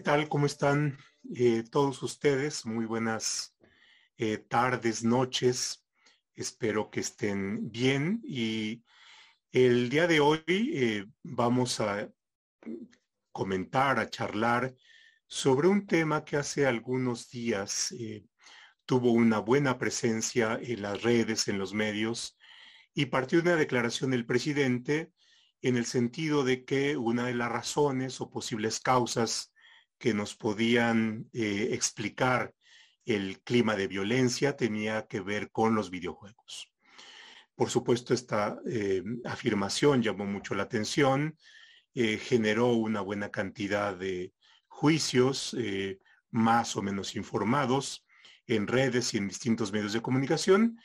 tal? ¿Cómo están eh, todos ustedes? Muy buenas eh, tardes, noches. Espero que estén bien y el día de hoy eh, vamos a comentar, a charlar sobre un tema que hace algunos días tuvo una buena presencia en las redes, en los medios, y partió una declaración del presidente en el sentido de que una de las razones o posibles causas que nos podían eh, explicar el clima de violencia tenía que ver con los videojuegos. Por supuesto, esta eh, afirmación llamó mucho la atención, eh, generó una buena cantidad de juicios más o menos informados en redes y en distintos medios de comunicación.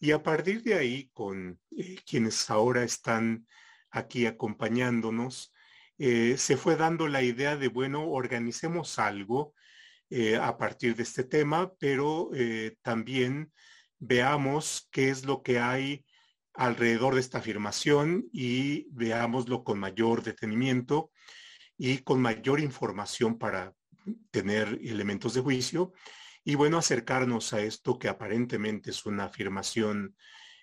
Y a partir de ahí, con quienes ahora están aquí acompañándonos, eh, se fue dando la idea de, bueno, organicemos algo eh, a partir de este tema, pero eh, también veamos qué es lo que hay alrededor de esta afirmación y veámoslo con mayor detenimiento y con mayor información para tener elementos de juicio. Y bueno, acercarnos a esto que aparentemente es una afirmación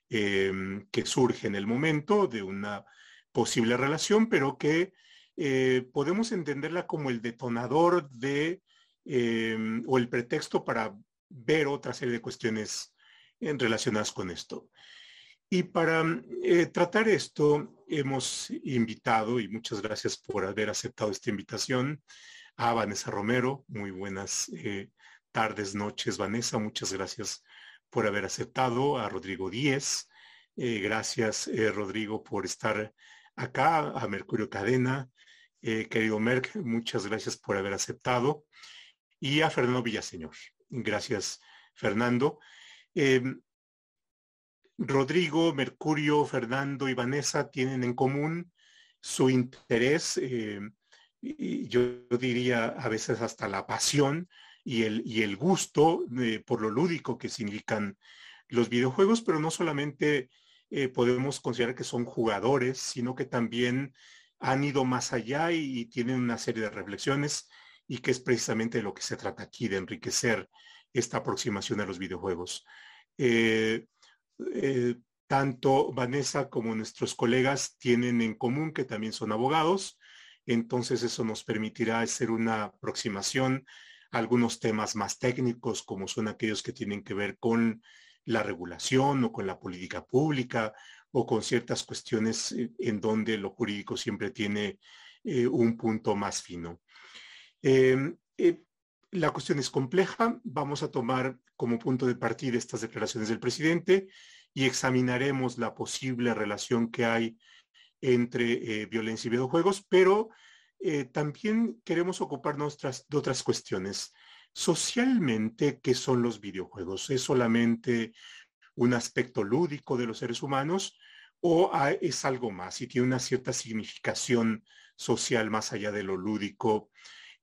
que surge en el momento de una posible relación, pero que eh, podemos entenderla como el detonador de em, o el pretexto para ver otra serie de cuestiones en, relacionadas con esto. Y para eh, tratar esto, hemos invitado, y muchas gracias por haber aceptado esta invitación, a Vanessa Romero. Muy buenas eh, tardes, noches, Vanessa. Muchas gracias por haber aceptado. A Rodrigo Díez. gracias, Rodrigo, por estar acá. A Mercurio Cadena. Eh, querido Merck, muchas gracias por haber aceptado. Y a Fernando Villaseñor. Gracias, Fernando. Em, Rodrigo, Mercurio, Fernando y Vanessa tienen en común su interés, em, y yo diría a veces hasta la pasión y el, y el gusto por lo lúdico que significan los videojuegos, pero no solamente eh, podemos considerar que son jugadores, sino que también han ido más allá y, tienen una serie de reflexiones y que es precisamente de lo que se trata aquí, de enriquecer esta aproximación a los videojuegos. Eh, eh, tanto Vanessa como nuestros colegas tienen en común que también son abogados, entonces eso nos permitirá hacer una aproximación a algunos temas más técnicos, como son aquellos que tienen que ver con la regulación o con la política pública o con ciertas cuestiones eh, en donde lo jurídico siempre tiene eh, un punto más fino. Em, eh, la cuestión es compleja. Vamos a tomar como punto de partida estas declaraciones del presidente y examinaremos la posible relación que hay entre violencia y videojuegos, pero también queremos ocuparnos de otras cuestiones. Socialmente, ¿qué son los videojuegos? ¿Es solamente un aspecto lúdico de los seres humanos o es algo más y tiene una cierta significación social más allá de lo lúdico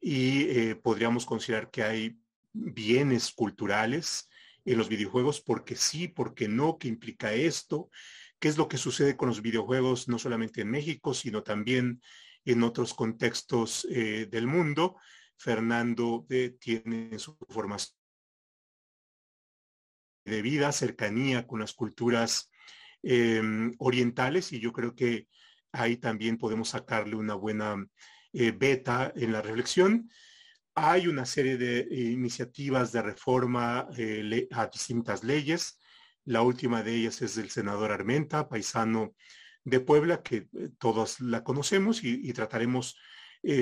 y eh, podríamos considerar que hay bienes culturales en los videojuegos porque sí, porque no, qué implica esto, qué es lo que sucede con los videojuegos no solamente en México, sino también en otros contextos eh, del mundo. Fernando eh, tiene su formación de vida, cercanía con las culturas em, orientales y yo creo que ahí también podemos sacarle una buena eh, beta en la reflexión. Hay una serie de iniciativas de reforma eh, a distintas leyes. La última de ellas es del senador Armenta, paisano de Puebla, que eh, todos la conocemos y, trataremos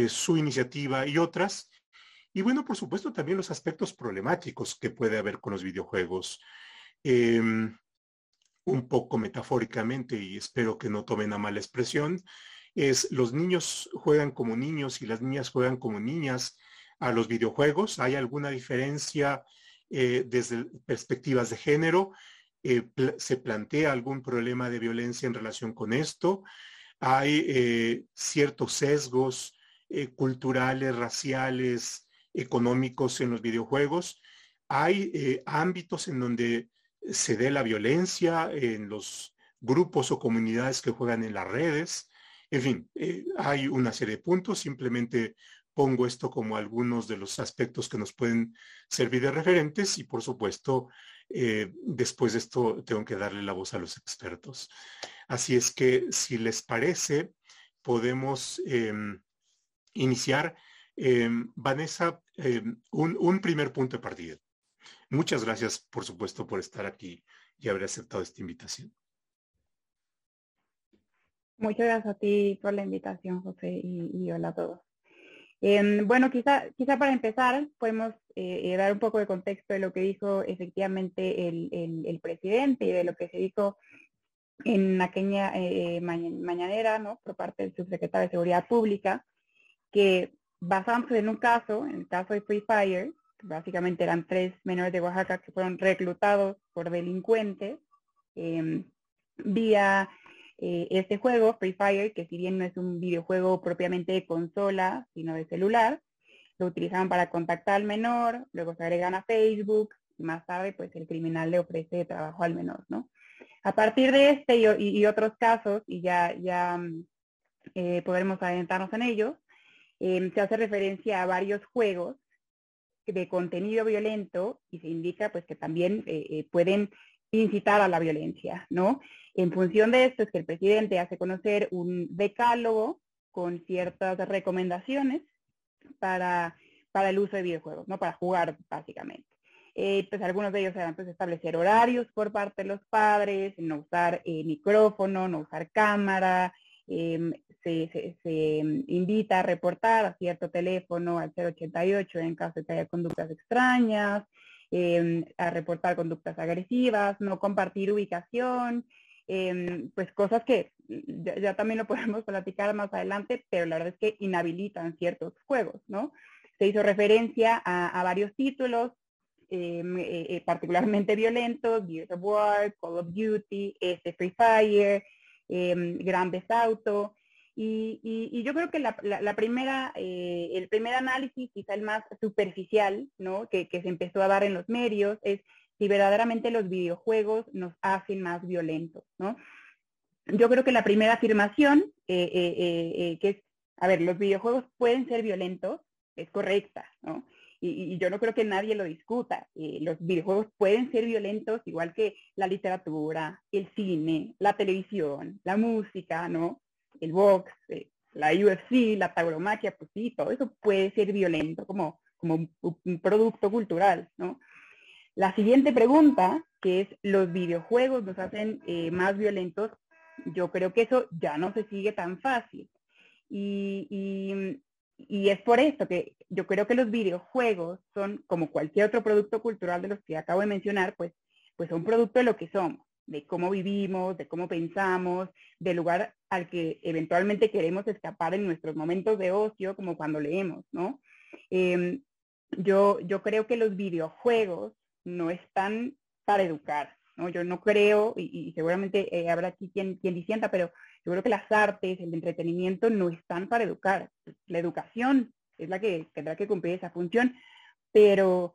su iniciativa y otras. Y bueno, por supuesto, también los aspectos problemáticos que puede haber con los videojuegos. Em, un poco metafóricamente, y espero que no tomen a mala expresión, es los niños juegan como niños y las niñas juegan como niñas a los videojuegos. ¿Hay alguna diferencia eh, desde perspectivas de género? Eh, ¿Se plantea algún problema de violencia en relación con esto? ¿Hay eh, ciertos sesgos culturales, raciales, económicos en los videojuegos. Hay ámbitos en donde se dé la violencia en los grupos o comunidades que juegan en las redes. En fin, eh, hay una serie de puntos. Simplemente pongo esto como algunos de los aspectos que nos pueden servir de referentes y por supuesto, eh, después de esto tengo que darle la voz a los expertos. Así es que si les parece, podemos em, iniciar. Em, Vanessa, em, un, un primer punto de partida. Muchas gracias, por supuesto, por estar aquí y haber aceptado esta invitación. Muchas gracias a ti por la invitación, José, y, hola a todos. Em, bueno, quizá, quizá para empezar podemos eh, eh, dar un poco de contexto de lo que dijo efectivamente el, presidente y de lo que se dijo en aquella eh, mañanera, ¿no? Por parte del subsecretario de Seguridad Pública, que basamos en un caso, en el caso de Free Fire, básicamente eran tres menores de Oaxaca que fueron reclutados por delincuentes em, vía eh, este juego, Free Fire, que si bien no es un videojuego propiamente de consola, sino de celular, lo utilizaban para contactar al menor, luego se agregan a Facebook, y más tarde pues el criminal le ofrece trabajo al menor, ¿no? A partir de este y, otros casos, y ya, ya mm, eh, podremos adentrarnos en ellos, em, se hace referencia a varios juegos de contenido violento y se indica pues que también eh, pueden incitar a la violencia, ¿no? En función de esto es que el presidente hace conocer un decálogo con ciertas recomendaciones para, para el uso de videojuegos, ¿no? Para jugar, básicamente. Eh, pues algunos de ellos eran pues, establecer horarios por parte de los padres, no usar eh, micrófono, no usar cámara, em, se, se, invita a reportar a cierto teléfono al 088 en caso de que haya conductas extrañas, em, a reportar conductas agresivas, no compartir ubicación, Em, pues cosas que ya, también lo podemos platicar más adelante, pero la verdad es que inhabilitan ciertos juegos, ¿no? Se hizo referencia a, varios títulos, em, eh, eh, particularmente violentos, Gears of War, Call of Duty, este Free Fire, eh, Grandes Auto, y, yo creo que la, primera, eh, el primer análisis, quizá el más superficial, ¿no? Que, se empezó a dar en los medios, es si verdaderamente los videojuegos nos hacen más violentos, ¿no? Yo creo que la primera afirmación, eh, eh, que es, a ver, los videojuegos pueden ser violentos, es correcta, ¿no? Y, yo no creo que nadie lo discuta. los videojuegos pueden ser violentos igual que la literatura, el cine, la televisión, la música, ¿no? El box, la UFC, la tauromaquia, pues sí, todo eso puede ser violento como, como un producto cultural, ¿no? La siguiente pregunta, que es, ¿los videojuegos nos hacen eh, más violentos? Yo creo que eso ya no se sigue tan fácil. Y, es por esto que yo creo que los videojuegos son, como cualquier otro producto cultural de los que acabo de mencionar, pues, pues son producto de lo que somos, de cómo vivimos, de cómo pensamos, del lugar al que eventualmente queremos escapar en nuestros momentos de ocio, como cuando leemos, ¿no? Em, yo, yo creo que los videojuegos no están para educar. ¿no? Yo no creo, y, seguramente eh, habrá aquí quien, quien disienta, pero yo creo que las artes, el entretenimiento no están para educar. La educación es la que tendrá que cumplir esa función, pero,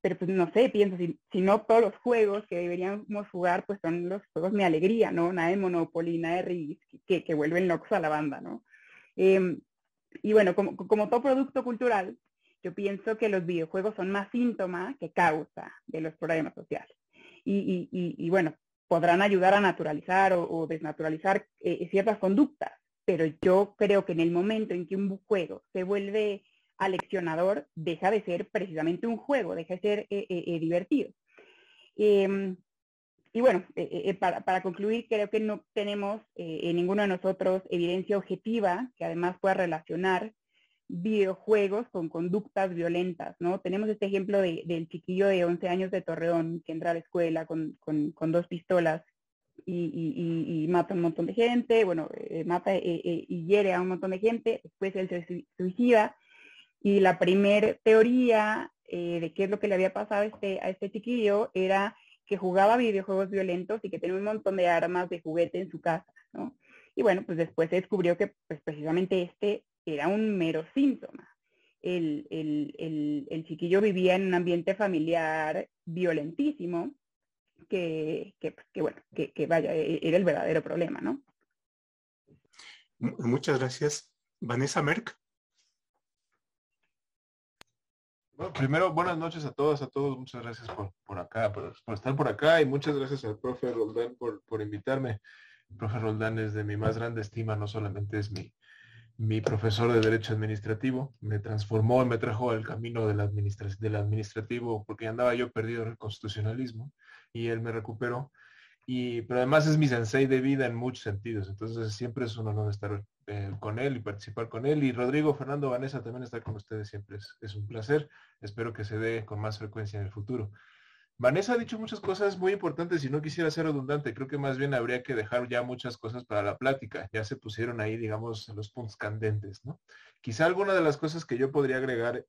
pero pues no sé, pienso, si, si no todos los juegos que deberíamos jugar, pues son los juegos mi alegría, ¿no? Nada de Monopoly, nada de Risk, que, que vuelven locos a la banda, ¿no? Em, y bueno, como, como todo producto cultural, yo pienso que los videojuegos son más síntoma que causa de los problemas sociales. Y, bueno, podrán ayudar a naturalizar o, desnaturalizar eh, ciertas conductas, pero yo creo que en el momento en que un juego se vuelve aleccionador, deja de ser precisamente un juego, deja de ser eh, eh, divertido. Em, y bueno, para, para, concluir, creo que no tenemos en ninguno de nosotros evidencia objetiva que además pueda relacionar videojuegos con conductas violentas, ¿no? Tenemos este ejemplo del chiquillo de 11 años de Torreón que entra a la escuela con, dos pistolas y, mata a un montón de gente, bueno, eh, mata eh, eh, y hiere a un montón de gente, después él se suicida y la primer teoría de qué es lo que le había pasado a este, a este chiquillo era que jugaba videojuegos violentos y que tenía un montón de armas de juguete en su casa, ¿no? Y bueno, pues después se descubrió que pues, precisamente este era un mero síntoma. El, chiquillo vivía en un ambiente familiar violentísimo, que, bueno, que, vaya, e, era el verdadero problema, ¿no? Muchas gracias. Vanessa Merck. Bueno, primero, buenas noches a todos, a todos. Muchas gracias por, acá, por, estar por acá y muchas gracias al profe Roldán por, por invitarme. El profe Roldán es de mi más grande estima, no solamente es mi, mi profesor de Derecho Administrativo, me transformó y me trajo al camino del, del administrativo porque andaba yo perdido en el constitucionalismo y él me recuperó. Y, pero además es mi sensei de vida en muchos sentidos, entonces siempre es un honor estar eh, con él y participar con él. Y Rodrigo, Fernando, Vanessa también estar con ustedes siempre es, es un placer. Espero que se dé con más frecuencia en el futuro. Vanessa ha dicho muchas cosas muy importantes y no quisiera ser redundante. Creo que más bien habría que dejar ya muchas cosas para la plática. Ya se pusieron ahí, digamos, los puntos candentes, ¿no? Quizá alguna de las cosas que yo podría agregar,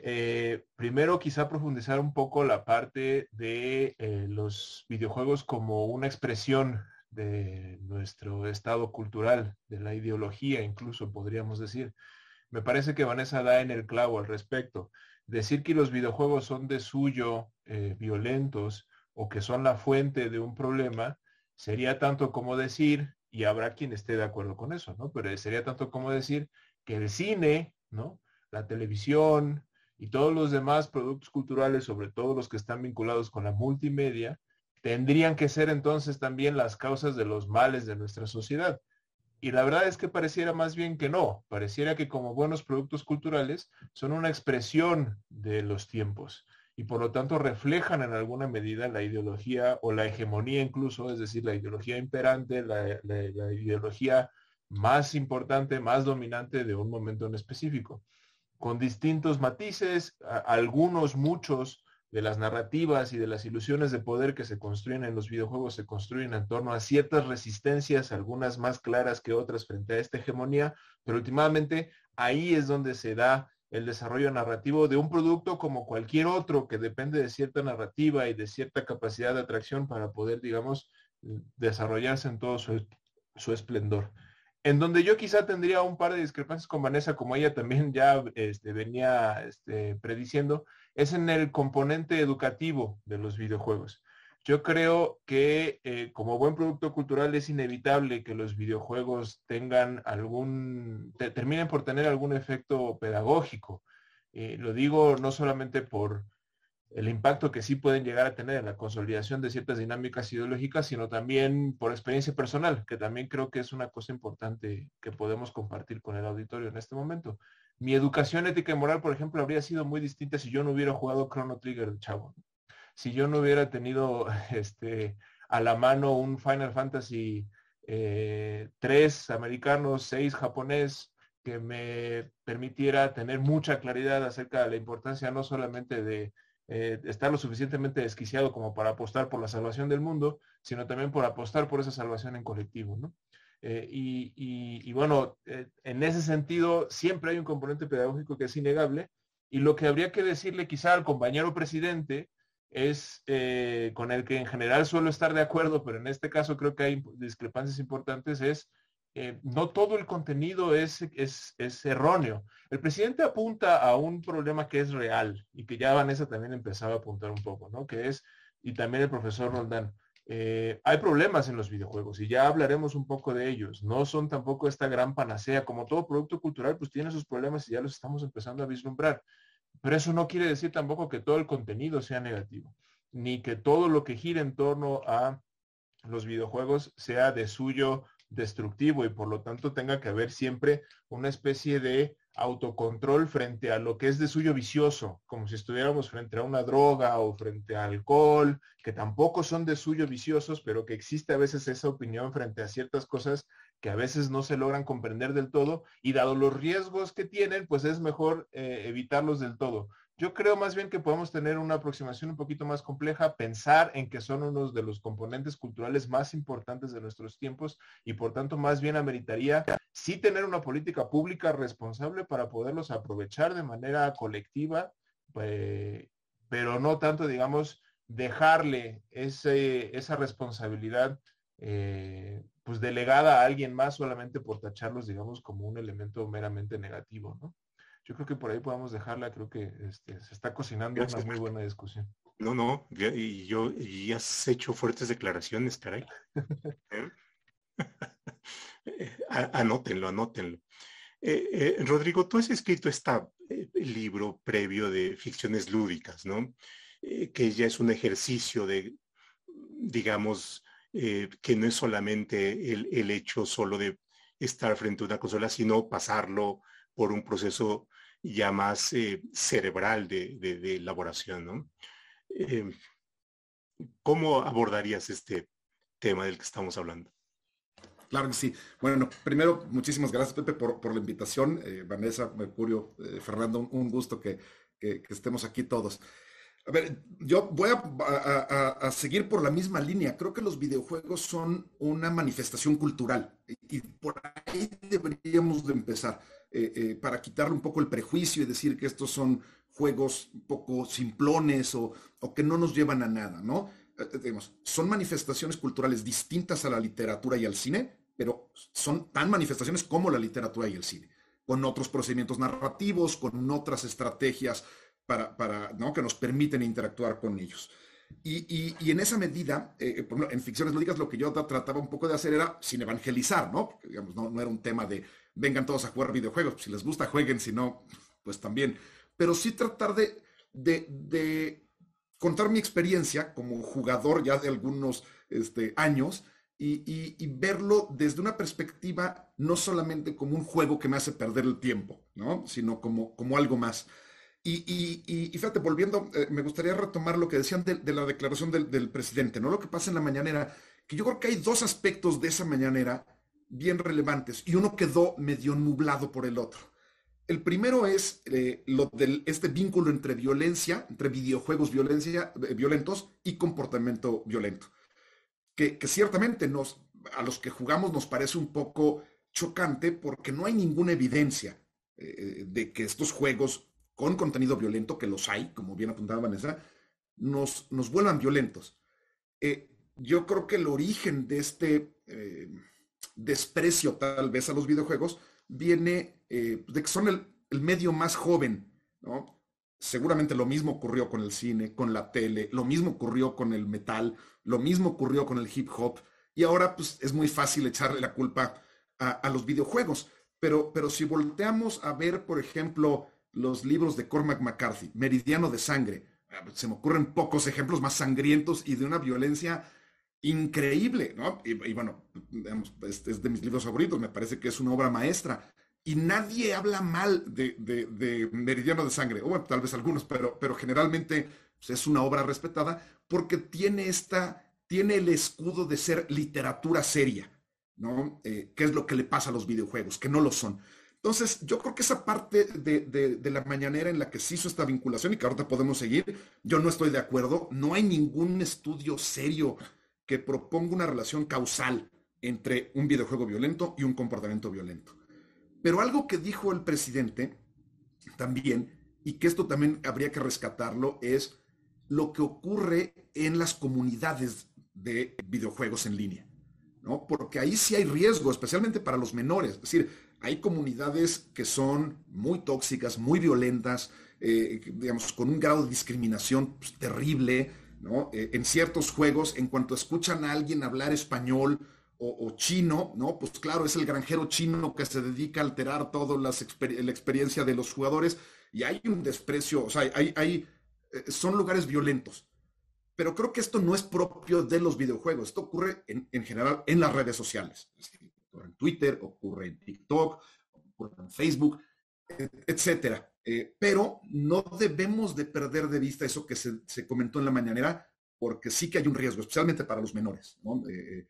eh, primero quizá profundizar un poco la parte de eh, los videojuegos como una expresión de nuestro estado cultural, de la ideología incluso, podríamos decir. Me parece que Vanessa da en el clavo al respecto decir que los videojuegos son de suyo eh, violentos o que son la fuente de un problema, sería tanto como decir, y habrá quien esté de acuerdo con eso, ¿no? Pero sería tanto como decir que el cine, ¿no? La televisión y todos los demás productos culturales, sobre todo los que están vinculados con la multimedia, tendrían que ser entonces también las causas de los males de nuestra sociedad. Y la verdad es que pareciera más bien que no, pareciera que como buenos productos culturales son una expresión de los tiempos y por lo tanto reflejan en alguna medida la ideología o la hegemonía incluso, es decir, la ideología imperante, la, ideología más importante, más dominante de un momento en específico, con distintos matices, algunos, muchos, de las narrativas y de las ilusiones de poder que se construyen en los videojuegos se construyen en torno a ciertas resistencias, algunas más claras que otras frente a esta hegemonía, pero últimamente ahí es donde se da el desarrollo narrativo de un producto como cualquier otro que depende de cierta narrativa y de cierta capacidad de atracción para poder, digamos, desarrollarse en todo su, su esplendor. En donde yo quizá tendría un par de discrepancias con Vanessa, como ella también ya este, venía este, prediciendo, es en el componente educativo de los videojuegos. Yo creo que eh, como buen producto cultural es inevitable que los videojuegos tengan algún, terminen por tener algún efecto pedagógico. Eh, lo digo no solamente por el impacto que sí pueden llegar a tener en la consolidación de ciertas dinámicas ideológicas, sino también por experiencia personal, que también creo que es una cosa importante que podemos compartir con el auditorio en este momento mi educación ética y moral, por ejemplo, habría sido muy distinta si yo no hubiera jugado Chrono Trigger de chavo. Si yo no hubiera tenido este, a la mano un Final Fantasy eh, 3 americano, 6 japonés, que me permitiera tener mucha claridad acerca de la importancia no solamente de eh, estar lo suficientemente desquiciado como para apostar por la salvación del mundo, sino también por apostar por esa salvación en colectivo. ¿no? Eh, y, bueno, eh, en ese sentido, siempre hay un componente pedagógico que es innegable. Y lo que habría que decirle quizá al compañero presidente es, eh, con el que en general suelo estar de acuerdo, pero en este caso creo que hay discrepancias importantes, es no todo el contenido es, es, es, erróneo. El presidente apunta a un problema que es real y que ya Vanessa también empezaba a apuntar un poco, ¿no? Que es, y también el profesor Roldán, eh, hay problemas en los videojuegos y ya hablaremos un poco de ellos. No son tampoco esta gran panacea. Como todo producto cultural, pues tiene sus problemas y ya los estamos empezando a vislumbrar. Pero eso no quiere decir tampoco que todo el contenido sea negativo, ni que todo lo que gira en torno a los videojuegos sea de suyo destructivo y por lo tanto tenga que haber siempre una especie de autocontrol frente a lo que es de suyo vicioso, como si estuviéramos frente a una droga o frente a alcohol, que tampoco son de suyo viciosos, pero que existe a veces esa opinión frente a ciertas cosas que a veces no se logran comprender del todo y dado los riesgos que tienen, pues es mejor eh, evitarlos del todo. Yo creo más bien que podemos tener una aproximación un poquito más compleja, pensar en que son unos de los componentes culturales más importantes de nuestros tiempos y por tanto más bien ameritaría sí tener una política pública responsable para poderlos aprovechar de manera colectiva, eh, pero no tanto, digamos, dejarle esa responsabilidad eh, pues delegada a alguien más solamente por tacharlos, digamos, como un elemento meramente negativo, ¿no? Yo creo que por ahí podemos dejarla, creo que este, se está cocinando una muy buena discusión. No, no, y yo, y has hecho fuertes declaraciones, caray. ¿Eh? anótenlo, anótenlo. Eh, eh, Rodrigo, tú has escrito este libro previo de ficciones lúdicas, ¿no? que ya es un ejercicio de, digamos, que no es solamente el, hecho solo de estar frente a una consola, sino pasarlo por un proceso ya más cerebral de, elaboración, ¿no? ¿Cómo abordarías este tema del que estamos hablando? Claro que sí. Bueno, primero, muchísimas gracias, Pepe, por, la invitación. Eh, Vanessa, Mercurio, eh, Fernando, un, gusto que, estemos aquí todos. A ver, yo voy a, seguir por la misma línea. Creo que los videojuegos son una manifestación cultural y, por ahí deberíamos de empezar eh, para quitarle un poco el prejuicio y decir que estos son juegos un poco simplones o, que no nos llevan a nada, ¿no? digamos, son manifestaciones culturales distintas a la literatura y al cine, pero son tan manifestaciones como la literatura y el cine, con otros procedimientos narrativos, con otras estrategias para, para ¿no? que nos permiten interactuar con ellos. Y, en esa medida, eh, en ficciones lúdicas lo que yo trataba un poco de hacer era sin evangelizar, ¿no? Porque, digamos, no, era un tema de vengan todos a jugar videojuegos, si les gusta jueguen, si no, pues también. Pero sí tratar de, de, contar mi experiencia como jugador ya de algunos este, años y, verlo desde una perspectiva no solamente como un juego que me hace perder el tiempo, ¿no? sino como, como algo más. Y, y, fíjate, volviendo, eh, me gustaría retomar lo que decían de, la declaración del, presidente, ¿no? Lo que pasa en la mañanera, que yo creo que hay dos aspectos de esa mañanera bien relevantes y uno quedó medio nublado por el otro. El primero es eh, lo del, este vínculo entre violencia, entre videojuegos eh, violentos y comportamiento violento que, ciertamente nos, a los que jugamos nos parece un poco chocante porque no hay ninguna evidencia de que estos juegos con contenido violento, que los hay, como bien apuntaba Vanessa, nos, nos vuelvan violentos. Eh, yo creo que el origen de este eh, desprecio tal vez a los videojuegos viene de que son el, el, medio más joven, ¿no? Seguramente lo mismo ocurrió con el cine, con la tele, lo mismo ocurrió con el metal, lo mismo ocurrió con el hip hop y ahora pues es muy fácil echarle la culpa a, los videojuegos. Pero, pero si volteamos a ver, por ejemplo, los libros de Cormac McCarthy, Meridiano de Sangre, ah, se me ocurren pocos ejemplos más sangrientos y de una violencia increíble, ¿no? Y, bueno, es, de mis libros favoritos, me parece que es una obra maestra. Y nadie habla mal de, Meridiano de Sangre, o tal vez algunos, pero, pero generalmente pues, es una obra respetada porque tiene esta, tiene el escudo de ser literatura seria, ¿no? Eh, ¿Qué es lo que le pasa a los videojuegos? Que no lo son. Entonces, yo creo que esa parte de, la mañanera en la que se hizo esta vinculación y que ahorita podemos seguir, yo no estoy de acuerdo. No hay ningún estudio serio que proponga una relación causal entre un videojuego violento y un comportamiento violento. Pero algo que dijo el presidente también, y que esto también habría que rescatarlo, es lo que ocurre en las comunidades de videojuegos en línea, ¿no? Porque ahí sí hay riesgo, especialmente para los menores. Es decir, hay comunidades que son muy tóxicas, muy violentas, eh, digamos, con un grado de discriminación pues, terrible, ¿no? Eh, en ciertos juegos, en cuanto escuchan a alguien hablar español o, chino, ¿no? Pues claro, es el granjero chino que se dedica a alterar toda la experiencia de los jugadores y hay un desprecio, o sea, hay, hay eh, son lugares violentos. Pero creo que esto no es propio de los videojuegos. Esto ocurre en, general en las redes sociales. Ocurre en Twitter, ocurre en TikTok, ocurre en Facebook, etcétera. Eh, pero no debemos de perder de vista eso que se, comentó en la mañanera, porque sí que hay un riesgo, especialmente para los menores. Eh,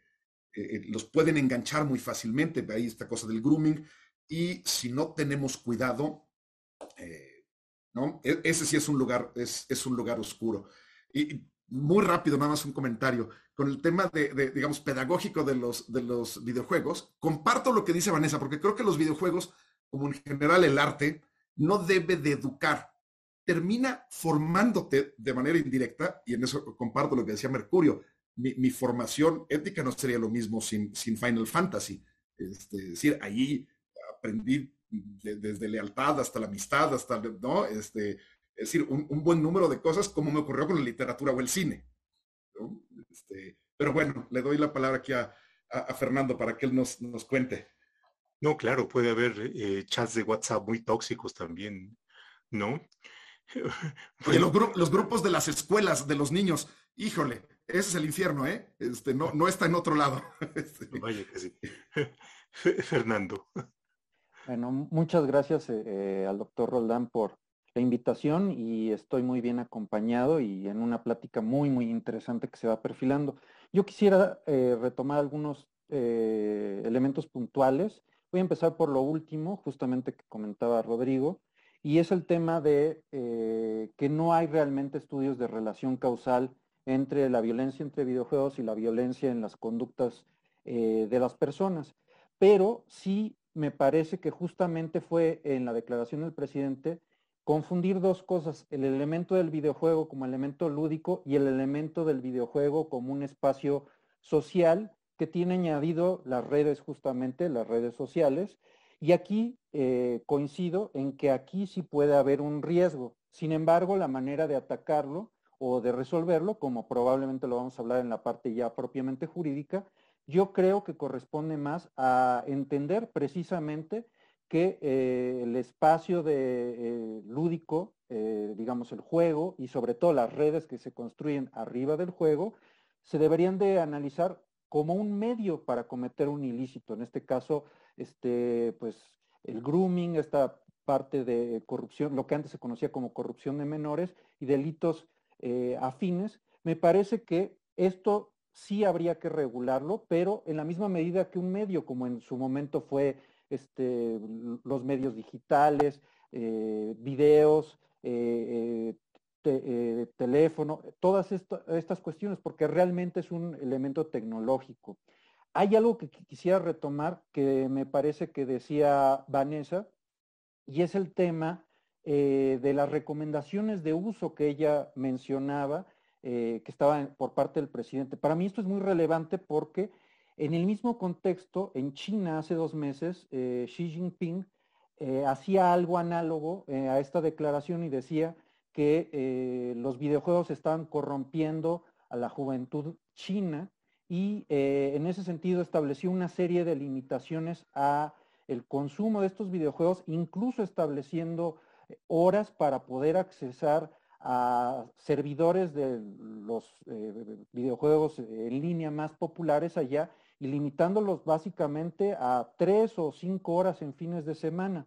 los pueden enganchar muy fácilmente, ahí esta cosa del grooming, y si no tenemos cuidado, ¿no? E, ese sí es un lugar, es, es un lugar oscuro. Muy rápido, nada más un comentario. Con el tema de, digamos, pedagógico de los, de los videojuegos, comparto lo que dice Vanessa, porque creo que los videojuegos, como en general el arte, no debe de educar. Termina formándote de manera indirecta, y en eso comparto lo que decía Mercurio. Mi, formación ética no sería lo mismo sin, sin Final Fantasy. Este, es decir, allí aprendí desde lealtad hasta la amistad, hasta, ¿no? Este, es decir, un, buen número de cosas como me ocurrió con la literatura o el cine. Este, pero bueno, le doy la palabra aquí a, Fernando para que él nos, nos cuente. No, claro, puede haber eh, chats de WhatsApp muy tóxicos también, ¿no? los, grupos de las escuelas de los niños, híjole, ese es el infierno, ¿eh? Este, no, no está en otro lado. Este. Vaya que sí. Fernando. Bueno, muchas gracias eh, eh, al doctor Roldán por la invitación y estoy muy bien acompañado y en una plática muy, muy interesante que se va perfilando. Yo quisiera eh, retomar algunos elementos puntuales. Voy a empezar por lo último, justamente que comentaba Rodrigo, y es el tema de que no hay realmente estudios de relación causal entre la violencia entre videojuegos y la violencia en las conductas de las personas. Pero sí me parece que justamente fue en la declaración del presidente confundir dos cosas, el elemento del videojuego como elemento lúdico y el elemento del videojuego como un espacio social que tiene añadido las redes justamente, las redes sociales. Y aquí eh, coincido en que aquí sí puede haber un riesgo. Sin embargo, la manera de atacarlo o de resolverlo, como probablemente lo vamos a hablar en la parte ya propiamente jurídica, yo creo que corresponde más a entender precisamente que eh, el espacio de, eh, lúdico, eh, digamos el juego y sobre todo las redes que se construyen arriba del juego, se deberían de analizar como un medio para cometer un ilícito. En este caso, este, pues el grooming, esta parte de corrupción, lo que antes se conocía como corrupción de menores y delitos afines, me parece que esto sí habría que regularlo, pero en la misma medida que un medio, como en su momento fue este, los medios digitales, eh, videos, eh, eh, teléfono, todas estas cuestiones, porque realmente es un elemento tecnológico. Hay algo que quisiera retomar que me parece que decía Vanessa, y es el tema de las recomendaciones de uso que ella mencionaba que estaba por parte del presidente. Para mí esto es muy relevante porque en el mismo contexto, en China hace dos meses, eh, Xi Jinping eh, hacía algo análogo a esta declaración y decía que los videojuegos estaban corrompiendo a la juventud china y en ese sentido estableció una serie de limitaciones a el consumo de estos videojuegos, incluso estableciendo horas para poder accesar a servidores de los eh, videojuegos en línea más populares allá y limitándolos básicamente a tres o cinco horas en fines de semana.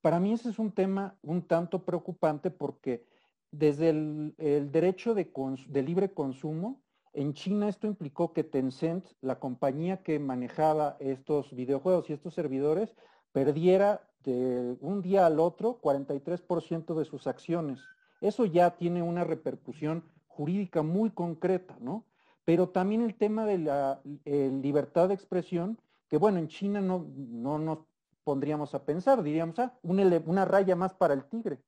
Para mí ese es un tema un tanto preocupante porque desde el, derecho de, de, libre consumo, en China esto implicó que Tencent, la compañía que manejaba estos videojuegos y estos servidores, perdiera de un día al otro 43% de sus acciones. Eso ya tiene una repercusión jurídica muy concreta, ¿no? Pero también el tema de la libertad de expresión, que bueno, en China no, no nos pondríamos a pensar, diríamos, ah, una, raya más para el tigre.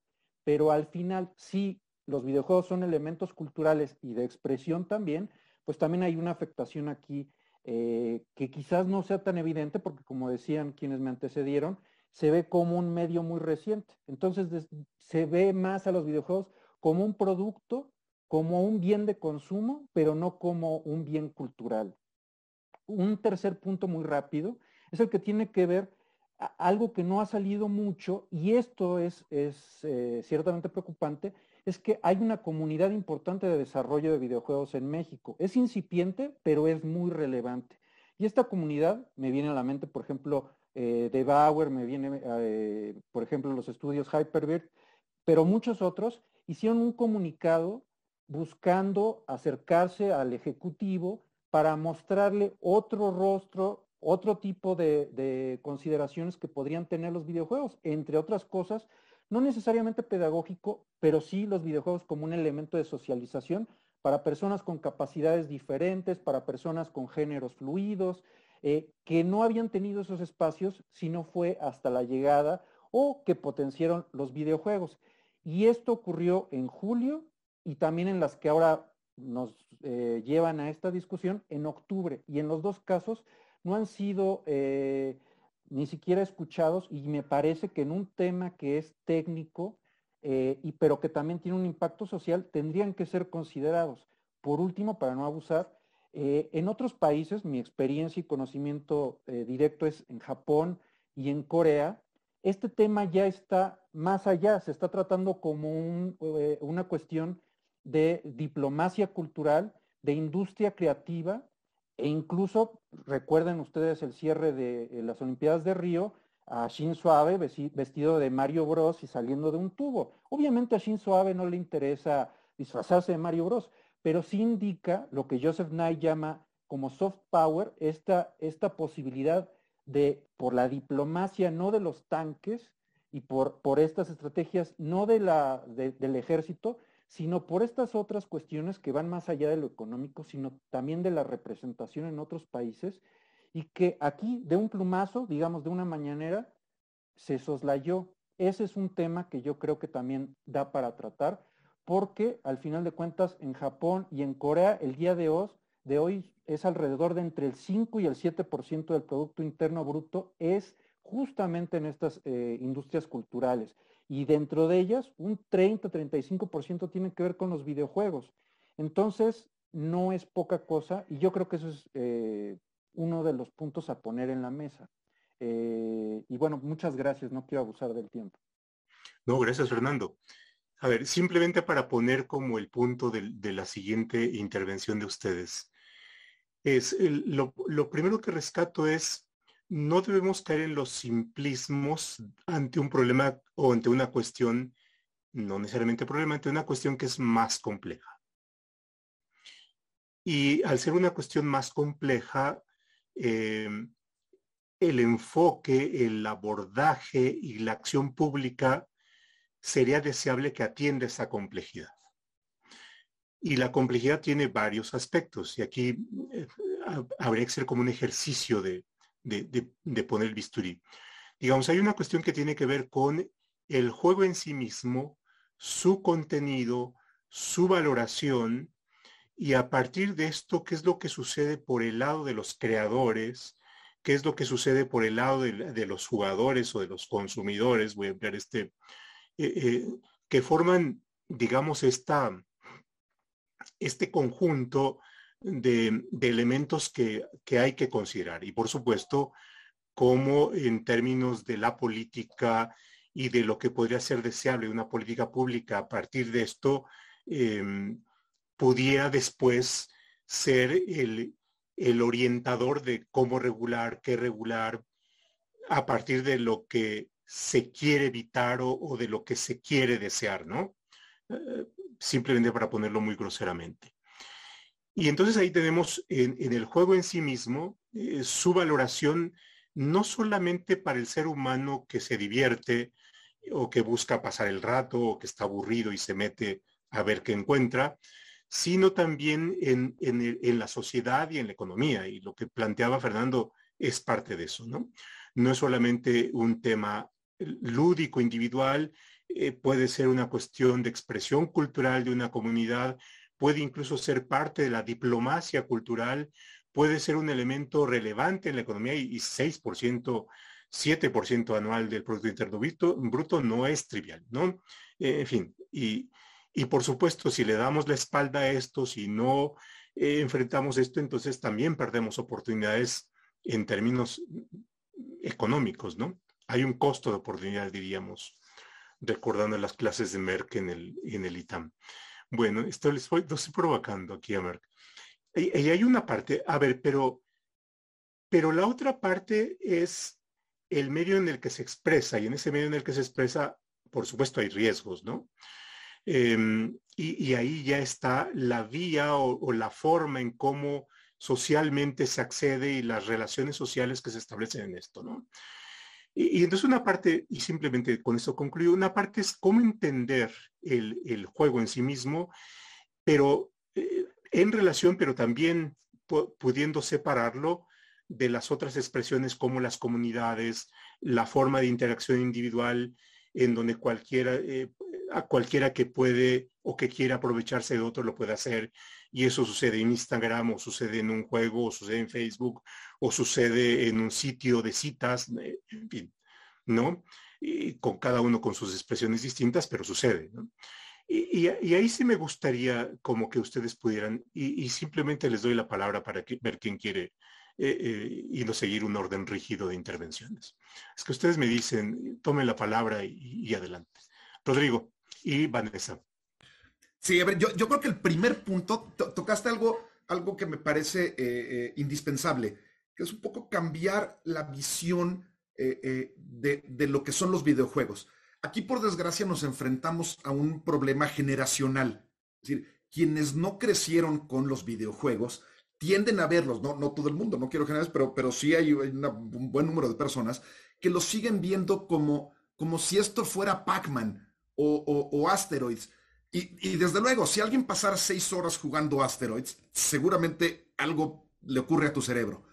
Pero al final, sí, los videojuegos son elementos culturales y de expresión también, pues también hay una afectación aquí eh, que quizás no sea tan evidente, porque como decían quienes me antecedieron, se ve como un medio muy reciente. Entonces se ve más a los videojuegos como un producto, como un bien de consumo, pero no como un bien cultural. Un tercer punto muy rápido es el que tiene que ver algo que no ha salido mucho, y esto es, es eh, ciertamente preocupante, es que hay una comunidad importante de desarrollo de videojuegos en México. Es incipiente, pero es muy relevante. Y esta comunidad me viene a la mente, por ejemplo, eh, de Bauer, me viene, eh, por ejemplo, los estudios Hyperbird, pero muchos otros hicieron un comunicado buscando acercarse al Ejecutivo para mostrarle otro rostro, otro tipo de, consideraciones que podrían tener los videojuegos, entre otras cosas, no necesariamente pedagógico, pero sí los videojuegos como un elemento de socialización para personas con capacidades diferentes, para personas con géneros fluidos, eh, que no habían tenido esos espacios si no fue hasta la llegada o que potenciaron los videojuegos. Y esto ocurrió en julio y también en las que ahora nos eh, llevan a esta discusión en octubre. Y en los dos casos no han sido eh, ni siquiera escuchados y me parece que en un tema que es técnico, y, pero que también tiene un impacto social, tendrían que ser considerados. Por último, para no abusar, eh, en otros países, mi experiencia y conocimiento eh, directo es en Japón y en Corea, este tema ya está más allá, se está tratando como eh, una cuestión de diplomacia cultural, de industria creativa e incluso, recuerden ustedes el cierre de eh, las Olimpiadas de Río, a Shinzo Abe vestido de Mario Bros y saliendo de un tubo. Obviamente a Shinzo Abe no le interesa disfrazarse de Mario Bros, pero sí indica lo que Joseph Nye llama como soft power, esta, esta posibilidad de, por la diplomacia, no de los tanques y por, por estas estrategias, no de la, del ejército, sino por estas otras cuestiones que van más allá de lo económico, sino también de la representación en otros países, y que aquí de un plumazo, digamos de una mañanera, se soslayó. Ese es un tema que yo creo que también da para tratar, porque al final de cuentas en Japón y en Corea el día de hoy, de hoy es alrededor de entre el 5 y el 7% del Producto Interno Bruto, es justamente en estas eh, industrias culturales y dentro de ellas un 30-35% tiene que ver con los videojuegos. Entonces, no es poca cosa y yo creo que eso es eh, uno de los puntos a poner en la mesa. Eh, y bueno, muchas gracias, no quiero abusar del tiempo. No, gracias Fernando. A ver, simplemente para poner como el punto de, la siguiente intervención de ustedes. Es lo primero que rescato es no debemos caer en los simplismos ante un problema o ante una cuestión, no necesariamente problema, ante una cuestión que es más compleja. Y al ser una cuestión más compleja, eh, el enfoque, el abordaje y la acción pública sería deseable que atienda esa complejidad. Y la complejidad tiene varios aspectos y aquí eh, habría que ser como un ejercicio de, de, poner el bisturí. Digamos, hay una cuestión que tiene que ver con el juego en sí mismo, su contenido, su valoración, y a partir de esto, ¿qué es lo que sucede por el lado de los creadores? ¿Qué es lo que sucede por el lado de, los jugadores o de los consumidores? Voy a emplear este, eh, eh, que forman, digamos, esta, este conjunto de, elementos que, hay que considerar. Y por supuesto, como en términos de la política y de lo que podría ser deseable una política pública a partir de esto, em, pudiera después ser el, orientador de cómo regular, qué regular, a partir de lo que se quiere evitar o, de lo que se quiere desear, ¿no? Eh, simplemente para ponerlo muy groseramente. Y entonces ahí tenemos en, el juego en sí mismo eh, su valoración no solamente para el ser humano que se divierte o que busca pasar el rato o que está aburrido y se mete a ver qué encuentra, sino también en, en, la sociedad y en la economía. Y lo que planteaba Fernando es parte de eso, ¿no? No es solamente un tema lúdico, individual, eh, puede ser una cuestión de expresión cultural de una comunidad, puede incluso ser parte de la diplomacia cultural, puede ser un elemento relevante en la economía y, 6%, 7% anual del Producto Interno Bruto, no es trivial, ¿no? Eh, en fin, y, por supuesto, si le damos la espalda a esto, si no eh, enfrentamos esto, entonces también perdemos oportunidades en términos económicos, ¿no? Hay un costo de oportunidad, diríamos, recordando las clases de Merck en el, en el ITAM. Bueno, esto les estoy, estoy provocando aquí a Merck. Y, hay una parte, a ver, pero, pero la otra parte es el medio en el que se expresa y en ese medio en el que se expresa, por supuesto, hay riesgos, ¿no? Em, y, ahí ya está la vía o, la forma en cómo socialmente se accede y las relaciones sociales que se establecen en esto, ¿no? Y, entonces una parte, y simplemente con eso concluyo, una parte es cómo entender el, juego en sí mismo, pero eh, en relación, pero también pudiendo separarlo de las otras expresiones como las comunidades, la forma de interacción individual, en donde cualquiera, eh, a cualquiera que puede o que quiera aprovecharse de otro lo puede hacer. Y eso sucede en Instagram o sucede en un juego o sucede en Facebook o sucede en un sitio de citas, eh, en fin, ¿no? Y con cada uno con sus expresiones distintas, pero sucede, ¿no? Y, ahí sí me gustaría como que ustedes pudieran, y, simplemente les doy la palabra para ver quién quiere y no seguir un orden rígido de intervenciones. Es que ustedes me dicen, tomen la palabra y, adelante. Rodrigo y Vanessa. Sí, a ver, yo, creo que el primer punto, tocaste algo, algo que me parece indispensable, que es un poco cambiar la visión de, de lo que son los videojuegos. Aquí, por desgracia, nos enfrentamos a un problema generacional. Es decir, quienes no crecieron con los videojuegos tienden a verlos, no, no todo el mundo, no quiero generar, pero, pero sí hay un buen número de personas que los siguen viendo como, como si esto fuera Pac-Man o, Asteroids. Y, desde luego, si alguien pasara seis horas jugando Asteroids, seguramente algo le ocurre a tu cerebro.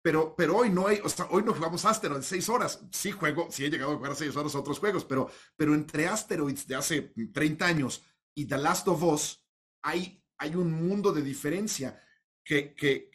Pero, pero hoy no hay, o sea, hoy no jugamos Asteroids seis horas. Sí juego, sí he llegado a jugar seis horas a otros juegos, pero, pero entre Asteroids de hace 30 años y The Last of Us hay, hay un mundo de diferencia que, que,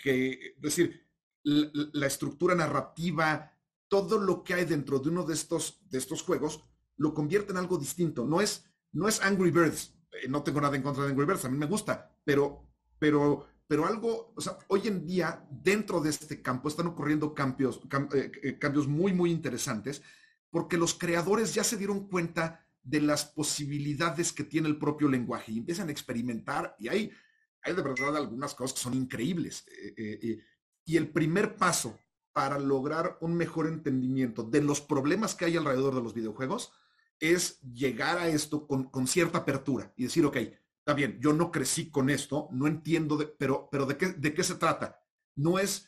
es decir, la, estructura narrativa, todo lo que hay dentro de uno de estos, de estos juegos, lo convierte en algo distinto. No es, no es Angry Birds. Eh, no tengo nada en contra de Angry Birds, a mí me gusta, pero, pero pero algo, o sea, hoy en día dentro de este campo están ocurriendo cambios, eh, eh, cambios muy, muy interesantes, porque los creadores ya se dieron cuenta de las posibilidades que tiene el propio lenguaje y empiezan a experimentar y hay, hay de verdad algunas cosas que son increíbles. Y el primer paso para lograr un mejor entendimiento de los problemas que hay alrededor de los videojuegos es llegar a esto con, con cierta apertura y decir, ok, Está bien, yo no crecí con esto, no entiendo, pero, pero ¿de, qué, ¿de qué se trata? No es,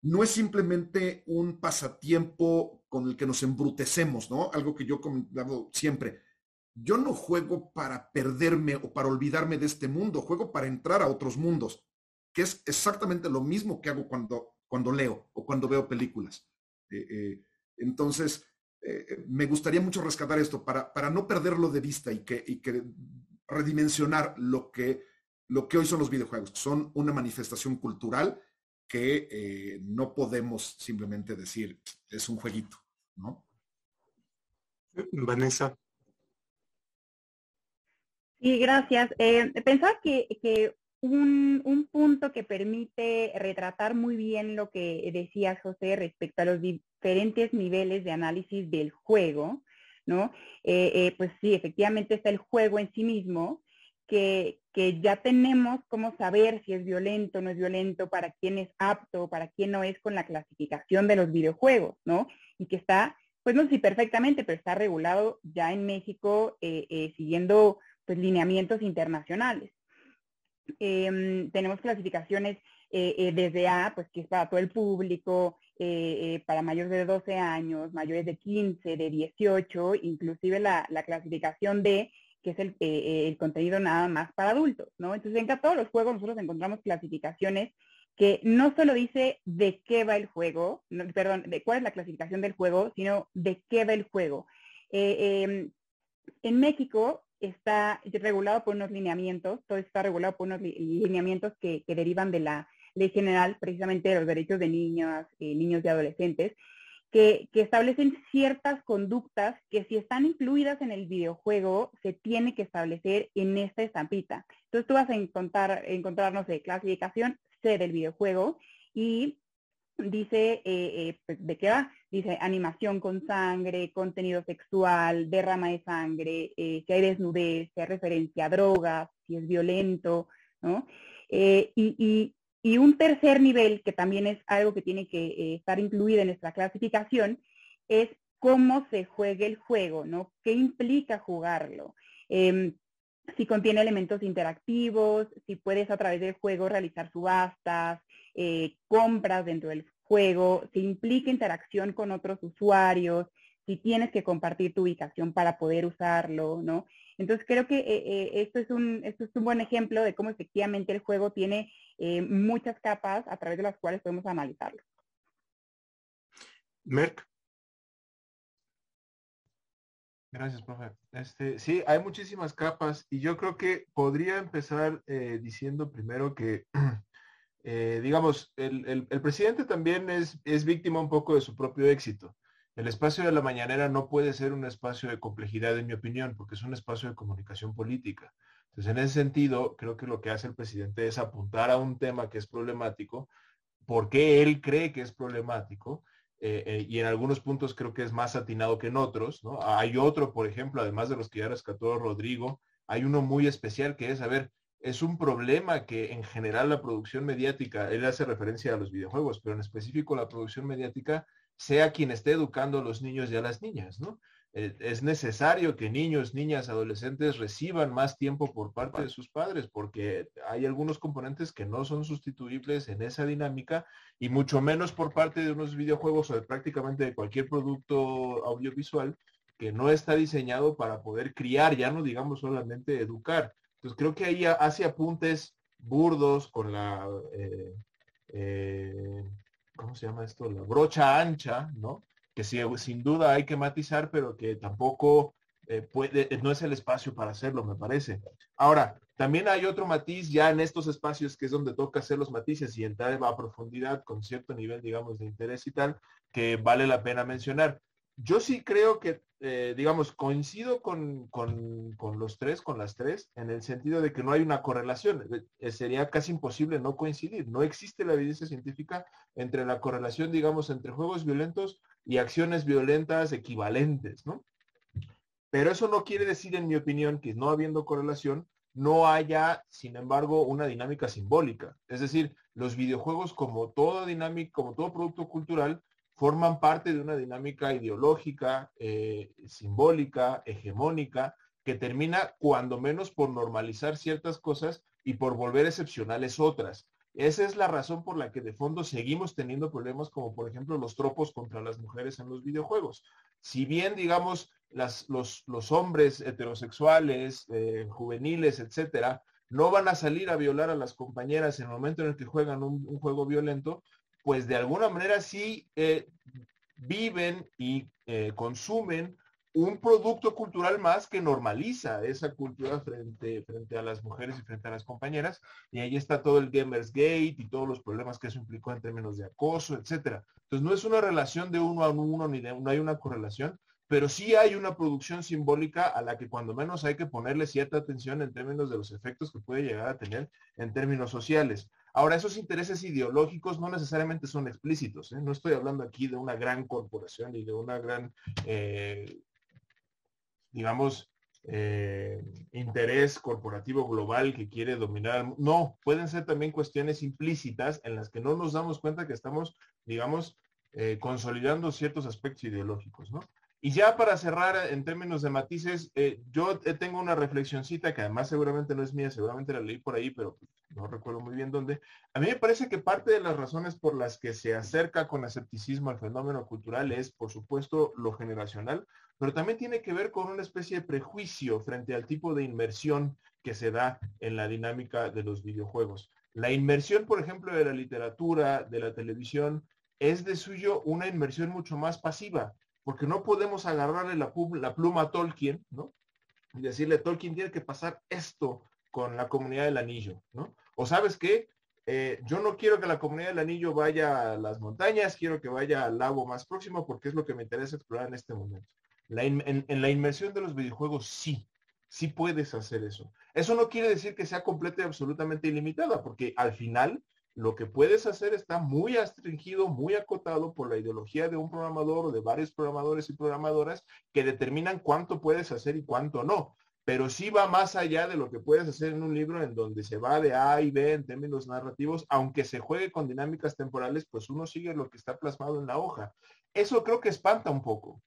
no es simplemente un pasatiempo con el que nos embrutecemos, ¿no? Algo que yo comentado siempre. Yo no juego para perderme o para olvidarme de este mundo, juego para entrar a otros mundos, que es exactamente lo mismo que hago cuando, cuando leo o cuando veo películas. Eh, eh, entonces, eh, me gustaría mucho rescatar esto para, para no perderlo de vista y que, y que redimensionar lo que, lo que hoy son los videojuegos. Son una manifestación cultural que eh, no podemos simplemente decir es un jueguito, ¿no? Vanessa. Sí, gracias. Eh, pensaba que, que un, un, punto que permite retratar muy bien lo que decía José respecto a los diferentes niveles de análisis del juego ¿no? Eh, eh, pues sí, efectivamente está el juego en sí mismo, que, que, ya tenemos cómo saber si es violento o no es violento, para quién es apto, para quién no es con la clasificación de los videojuegos, ¿no? Y que está, pues no sé si perfectamente, pero está regulado ya en México eh, siguiendo pues lineamientos internacionales. Em, tenemos clasificaciones desde A, pues que es para todo el público, eh, eh, para mayores de 12 años, mayores de 15, de 18, inclusive la, clasificación D, que es eh, el, contenido nada más para adultos, ¿no? Entonces en todos los juegos nosotros encontramos clasificaciones que no solo dice de qué va el juego, perdón, de cuál es la clasificación del juego, sino de qué va el juego. Em, en México está regulado por unos lineamientos, todo está regulado por unos lineamientos que derivan de la Ley General precisamente de los derechos de niñas, eh, niños y adolescentes, que, establecen ciertas conductas que si están incluidas en el videojuego, se tiene que establecer en esta estampita. Entonces tú vas a encontrar, encontrar no sé, clasificación C del videojuego y dice, eh, eh, pues, ¿de qué va? Dice animación con sangre, contenido sexual, derrama de sangre, si hay desnudez, si hay referencia a drogas, si es violento, ¿no? y, y un tercer nivel, que también es algo que tiene que eh, estar incluido en nuestra clasificación, es cómo se juega el juego, ¿no? ¿Qué implica jugarlo? Em, si contiene elementos interactivos, si puedes a través del juego realizar subastas, eh, compras dentro del juego, si implica interacción con otros usuarios, si tienes que compartir tu ubicación para poder usarlo, ¿no? Entonces creo que eh, eh, esto, es un, esto es un buen ejemplo de cómo efectivamente el juego tiene eh, muchas capas a través de las cuales podemos analizarlo. Merck. Gracias, profe. Este, sí, hay muchísimas capas y yo creo que podría empezar diciendo primero que, digamos, el, el, presidente también es, es víctima un poco de su propio éxito. El espacio de la mañanera no puede ser un espacio de complejidad, en mi opinión, porque es un espacio de comunicación política. Entonces, en ese sentido, creo que lo que hace el presidente es apuntar a un tema que es problemático, por qué él cree que es problemático. Eh, eh, y en algunos puntos creo que es más atinado que en otros. Hay otro, por ejemplo, además de los que ya rescató Rodrigo, hay uno muy especial que es, a ver, es un problema que en general la producción mediática, él hace referencia a los videojuegos, pero en específico la producción mediática, sea quien esté educando a los niños y a las niñas, ¿no? Eh, es necesario que niños, niñas, adolescentes reciban más tiempo por parte de sus padres, porque hay algunos componentes que no son sustituibles en esa dinámica y mucho menos por parte de unos videojuegos o de prácticamente de cualquier producto audiovisual que no está diseñado para poder criar, ya no digamos solamente educar. Entonces creo que ahí hace apuntes burdos con la, eh, eh, ¿cómo se llama esto? La brocha ancha, ¿no? que sin duda hay que matizar, pero que tampoco eh, puede, no es el espacio para hacerlo, me parece. Ahora, también hay otro matiz ya en estos espacios que es donde toca hacer los matices y entrar a profundidad con cierto nivel, digamos, de interés y tal, que vale la pena mencionar. Yo sí creo que, eh, digamos, coincido con, los tres, con las tres, en el sentido de que no hay una correlación. Eh, sería casi imposible no coincidir. No existe la evidencia científica entre la correlación, digamos, entre juegos violentos y acciones violentas equivalentes, ¿no? Pero eso no quiere decir, en mi opinión, que no habiendo correlación, no haya, sin embargo, una dinámica simbólica. Es decir, los videojuegos, como toda dinámica, como todo producto cultural, forman parte de una dinámica ideológica, eh, simbólica, hegemónica, que termina cuando menos por normalizar ciertas cosas y por volver excepcionales otras. Esa es la razón por la que de fondo seguimos teniendo problemas como por ejemplo los tropos contra las mujeres en los videojuegos. Si bien, digamos, los, hombres heterosexuales, eh, juveniles, etcétera, no van a salir a violar a las compañeras en el momento en el que juegan un, juego violento, pues de alguna manera sí eh, viven y eh, consumen un producto cultural más que normaliza esa cultura frente, frente a las mujeres y frente a las compañeras. Y ahí está todo el Gamers Gate y todos los problemas que eso implicó en términos de acoso, etcétera. Entonces no es una relación de uno a uno, ni de, no hay una correlación, pero sí hay una producción simbólica a la que cuando menos hay que ponerle cierta atención en términos de los efectos que puede llegar a tener en términos sociales. Ahora, esos intereses ideológicos no necesariamente son explícitos. ¿eh? No estoy hablando aquí de una gran corporación y de una gran eh, digamos, eh, interés corporativo global que quiere dominar. No, pueden ser también cuestiones implícitas en las que no nos damos cuenta que estamos, digamos, consolidando ciertos aspectos ideológicos, ¿no? Y ya para cerrar en términos de matices, yo tengo una reflexioncita que además seguramente no es mía, seguramente la leí por ahí, pero no recuerdo muy bien dónde. A mí me parece que parte de las razones por las que se acerca con escepticismo al fenómeno cultural es, por supuesto, lo generacional, pero también tiene que ver con una especie de prejuicio frente al tipo de inmersión que se da en la dinámica de los videojuegos. La inmersión, por ejemplo, de la literatura, de la televisión, es de suyo una inmersión mucho más pasiva porque no podemos agarrarle la, pluma a Tolkien, ¿no? Y decirle, Tolkien tiene que pasar esto con la comunidad del anillo, ¿no? O sabes qué, eh, yo no quiero que la comunidad del anillo vaya a las montañas, quiero que vaya al lago más próximo porque es lo que me interesa explorar en este momento. en, en, la inmersión de los videojuegos sí, sí puedes hacer eso. Eso no quiere decir que sea completa y absolutamente ilimitada, porque al final lo que puedes hacer está muy astringido, muy acotado por la ideología de un programador o de varios programadores y programadoras que determinan cuánto puedes hacer y cuánto no. Pero sí va más allá de lo que puedes hacer en un libro en donde se va de A y B en términos narrativos, aunque se juegue con dinámicas temporales, pues uno sigue lo que está plasmado en la hoja. Eso creo que espanta un poco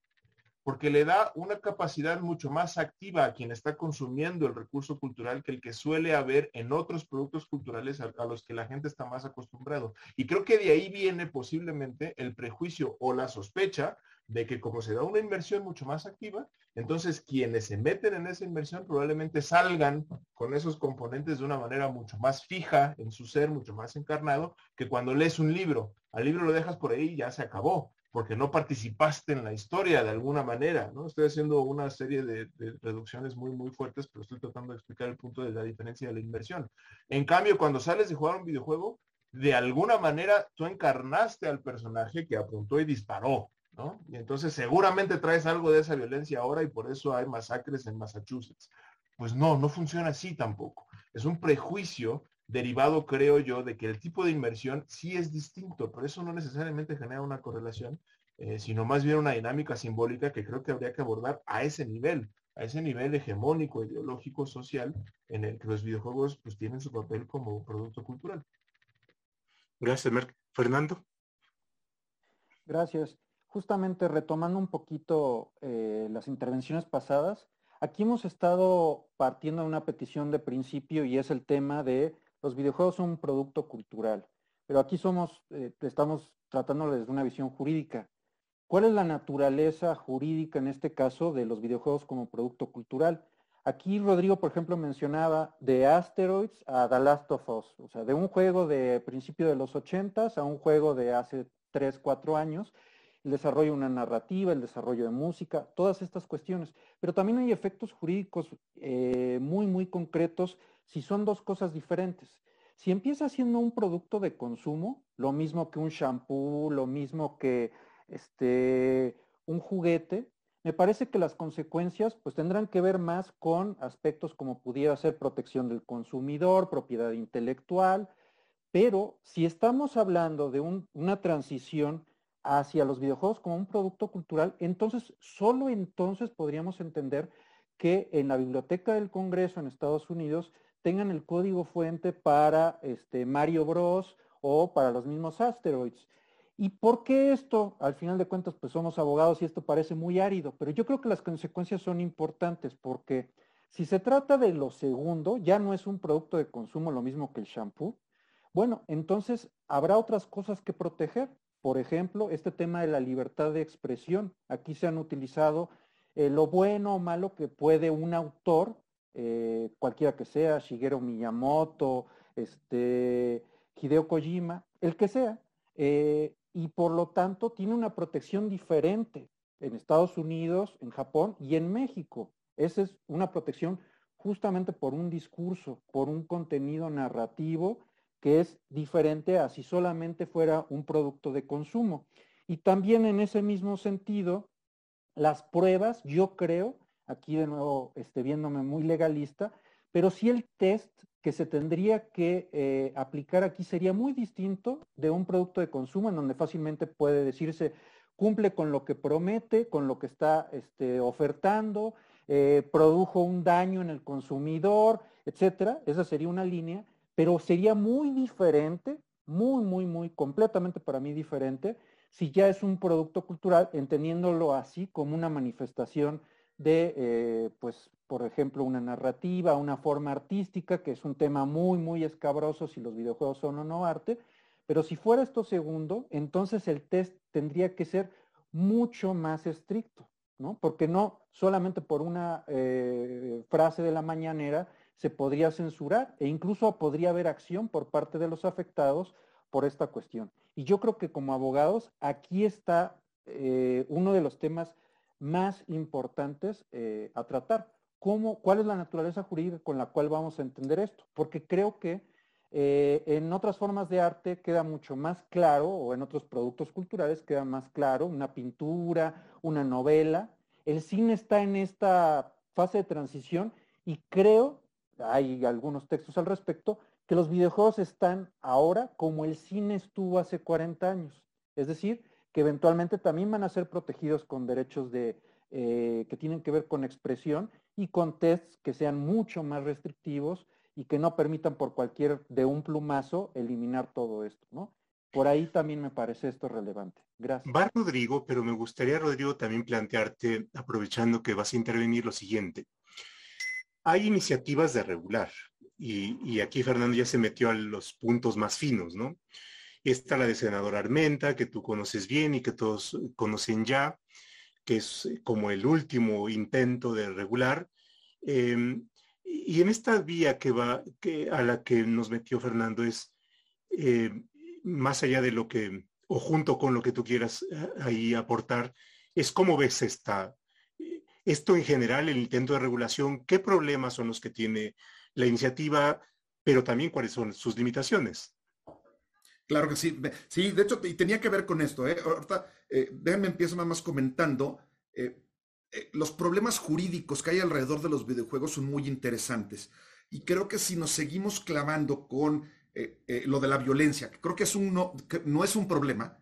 porque le da una capacidad mucho más activa a quien está consumiendo el recurso cultural que el que suele haber en otros productos culturales a, los que la gente está más acostumbrado. Y creo que de ahí viene posiblemente el prejuicio o la sospecha de que como se da una inversión mucho más activa, entonces quienes se meten en esa inversión probablemente salgan con esos componentes de una manera mucho más fija en su ser, mucho más encarnado, que cuando lees un libro. Al libro lo dejas por ahí y ya se acabó porque no participaste en la historia de alguna manera, ¿no? Estoy haciendo una serie de, reducciones muy, muy fuertes, pero estoy tratando de explicar el punto de la diferencia de la inversión. En cambio, cuando sales de jugar un videojuego, de alguna manera tú encarnaste al personaje que apuntó y disparó, ¿no? Y entonces seguramente traes algo de esa violencia ahora y por eso hay masacres en Massachusetts. Pues no, no funciona así tampoco. Es un prejuicio derivado, creo yo, de que el tipo de inversión sí es distinto, pero eso no necesariamente genera una correlación, eh, sino más bien una dinámica simbólica que creo que habría que abordar a ese nivel, a ese nivel hegemónico, ideológico, social, en el que los videojuegos pues tienen su papel como producto cultural. Gracias, Merck. Fernando. Gracias. Justamente retomando un poquito eh, las intervenciones pasadas, aquí hemos estado partiendo de una petición de principio y es el tema de los videojuegos son un producto cultural, pero aquí somos, eh, estamos tratando desde una visión jurídica. ¿Cuál es la naturaleza jurídica en este caso de los videojuegos como producto cultural? Aquí Rodrigo, por ejemplo, mencionaba de Asteroids a The Last of Us, o sea, de un juego de principio de los 80 a un juego de hace 3, 4 años, el desarrollo de una narrativa, el desarrollo de música, todas estas cuestiones. Pero también hay efectos jurídicos eh, muy, muy concretos si son dos cosas diferentes. Si empieza siendo un producto de consumo, lo mismo que un shampoo, lo mismo que este, un juguete, me parece que las consecuencias pues tendrán que ver más con aspectos como pudiera ser protección del consumidor, propiedad intelectual, pero si estamos hablando de una transición hacia los videojuegos como un producto cultural, entonces solo entonces podríamos entender que en la biblioteca del Congreso en Estados Unidos tengan el código fuente para este, Mario Bros o para los mismos asteroids. ¿Y por qué esto? Al final de cuentas, pues somos abogados y esto parece muy árido, pero yo creo que las consecuencias son importantes porque si se trata de lo segundo, ya no es un producto de consumo lo mismo que el shampoo. Bueno, entonces habrá otras cosas que proteger. Por ejemplo, este tema de la libertad de expresión. Aquí se han utilizado eh, lo bueno o malo que puede un autor, eh, cualquiera que sea, Shigeru Miyamoto, este, Hideo Kojima, el que sea, eh, y por lo tanto tiene una protección diferente en Estados Unidos, en Japón y en México. Esa es una protección justamente por un discurso, por un contenido narrativo que es diferente a si solamente fuera un producto de consumo. Y también en ese mismo sentido, las pruebas, yo creo, aquí de nuevo este, viéndome muy legalista, pero sí el test que se tendría que eh, aplicar aquí sería muy distinto de un producto de consumo en donde fácilmente puede decirse cumple con lo que promete, con lo que está este, ofertando, eh, produjo un daño en el consumidor, etcétera. Esa sería una línea, pero sería muy diferente, muy, muy, muy, completamente para mí diferente, si ya es un producto cultural, entendiéndolo así como una manifestación de, eh, pues, por ejemplo, una narrativa, una forma artística, que es un tema muy, muy escabroso si los videojuegos son o no arte, pero si fuera esto segundo, entonces el test tendría que ser mucho más estricto, ¿no? Porque no solamente por una eh, frase de la mañanera se podría censurar e incluso podría haber acción por parte de los afectados por esta cuestión. Y yo creo que como abogados, aquí está eh, uno de los temas más importantes eh, a tratar. ¿Cómo, ¿Cuál es la naturaleza jurídica con la cual vamos a entender esto? Porque creo que eh, en otras formas de arte queda mucho más claro, o en otros productos culturales queda más claro, una pintura, una novela. El cine está en esta fase de transición y creo, hay algunos textos al respecto, que los videojuegos están ahora como el cine estuvo hace 40 años. Es decir, que eventualmente también van a ser protegidos con derechos de, eh, que tienen que ver con expresión y con tests que sean mucho más restrictivos y que no permitan por cualquier de un plumazo eliminar todo esto, ¿no? Por ahí también me parece esto relevante. Gracias. Va Rodrigo, pero me gustaría, Rodrigo, también plantearte, aprovechando que vas a intervenir, lo siguiente. Hay iniciativas de regular, y, aquí Fernando ya se metió a los puntos más finos, ¿no? Está la de senador Armenta, que tú conoces bien y que todos conocen ya, que es como el último intento de regular. Em, y en esta vía que va, que, a la que nos metió Fernando es, eh, más allá de lo que, o junto con lo que tú quieras eh, ahí aportar, es cómo ves esta, esto en general, el intento de regulación, qué problemas son los que tiene la iniciativa, pero también cuáles son sus limitaciones. Claro que sí. Sí, de hecho, y tenía que ver con esto. ¿eh? Ahorita, eh, déjenme empiezo nada más comentando. Eh, eh, los problemas jurídicos que hay alrededor de los videojuegos son muy interesantes. Y creo que si nos seguimos clavando con lo de la violencia, que creo que, es que no es un problema,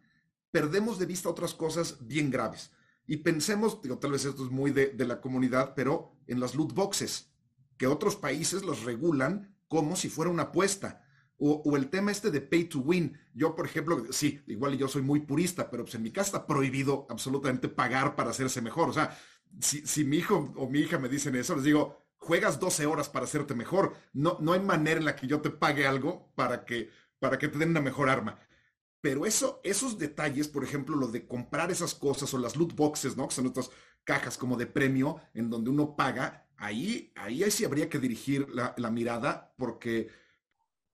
perdemos de vista otras cosas bien graves. Y pensemos, digo, tal vez esto es muy de, la comunidad, pero en las loot boxes, que otros países los regulan como si fuera una apuesta. O, el tema este de pay to win. Yo, por ejemplo, sí, igual yo soy muy purista, pero pues en mi casa está prohibido absolutamente pagar para hacerse mejor. O sea, si, si mi hijo o mi hija me dicen eso, les digo, juegas 12 horas para hacerte mejor. No, no hay manera en la que yo te pague algo para que, para que te den una mejor arma. Pero eso, esos detalles, por ejemplo, lo de comprar esas cosas o las loot boxes, ¿no? Que son estas cajas como de premio en donde uno paga, ahí, ahí, sí habría que dirigir la, mirada porque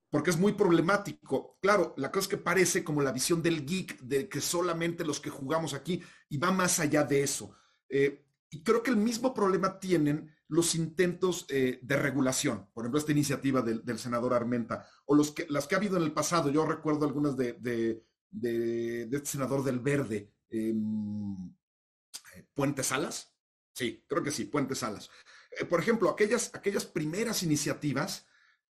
porque es muy problemático. Claro, la cosa es que parece como la visión del geek, de que solamente los que jugamos aquí, y va más allá de eso. Eh, y creo que el mismo problema tienen los intentos eh, de regulación, por ejemplo, esta iniciativa del, senador Armenta, o los que, las que ha habido en el pasado. Yo recuerdo algunas de, de, este senador del Verde, em, Puente Salas. Sí, creo que sí, Puente Salas. Eh, por ejemplo, aquellas, aquellas primeras iniciativas,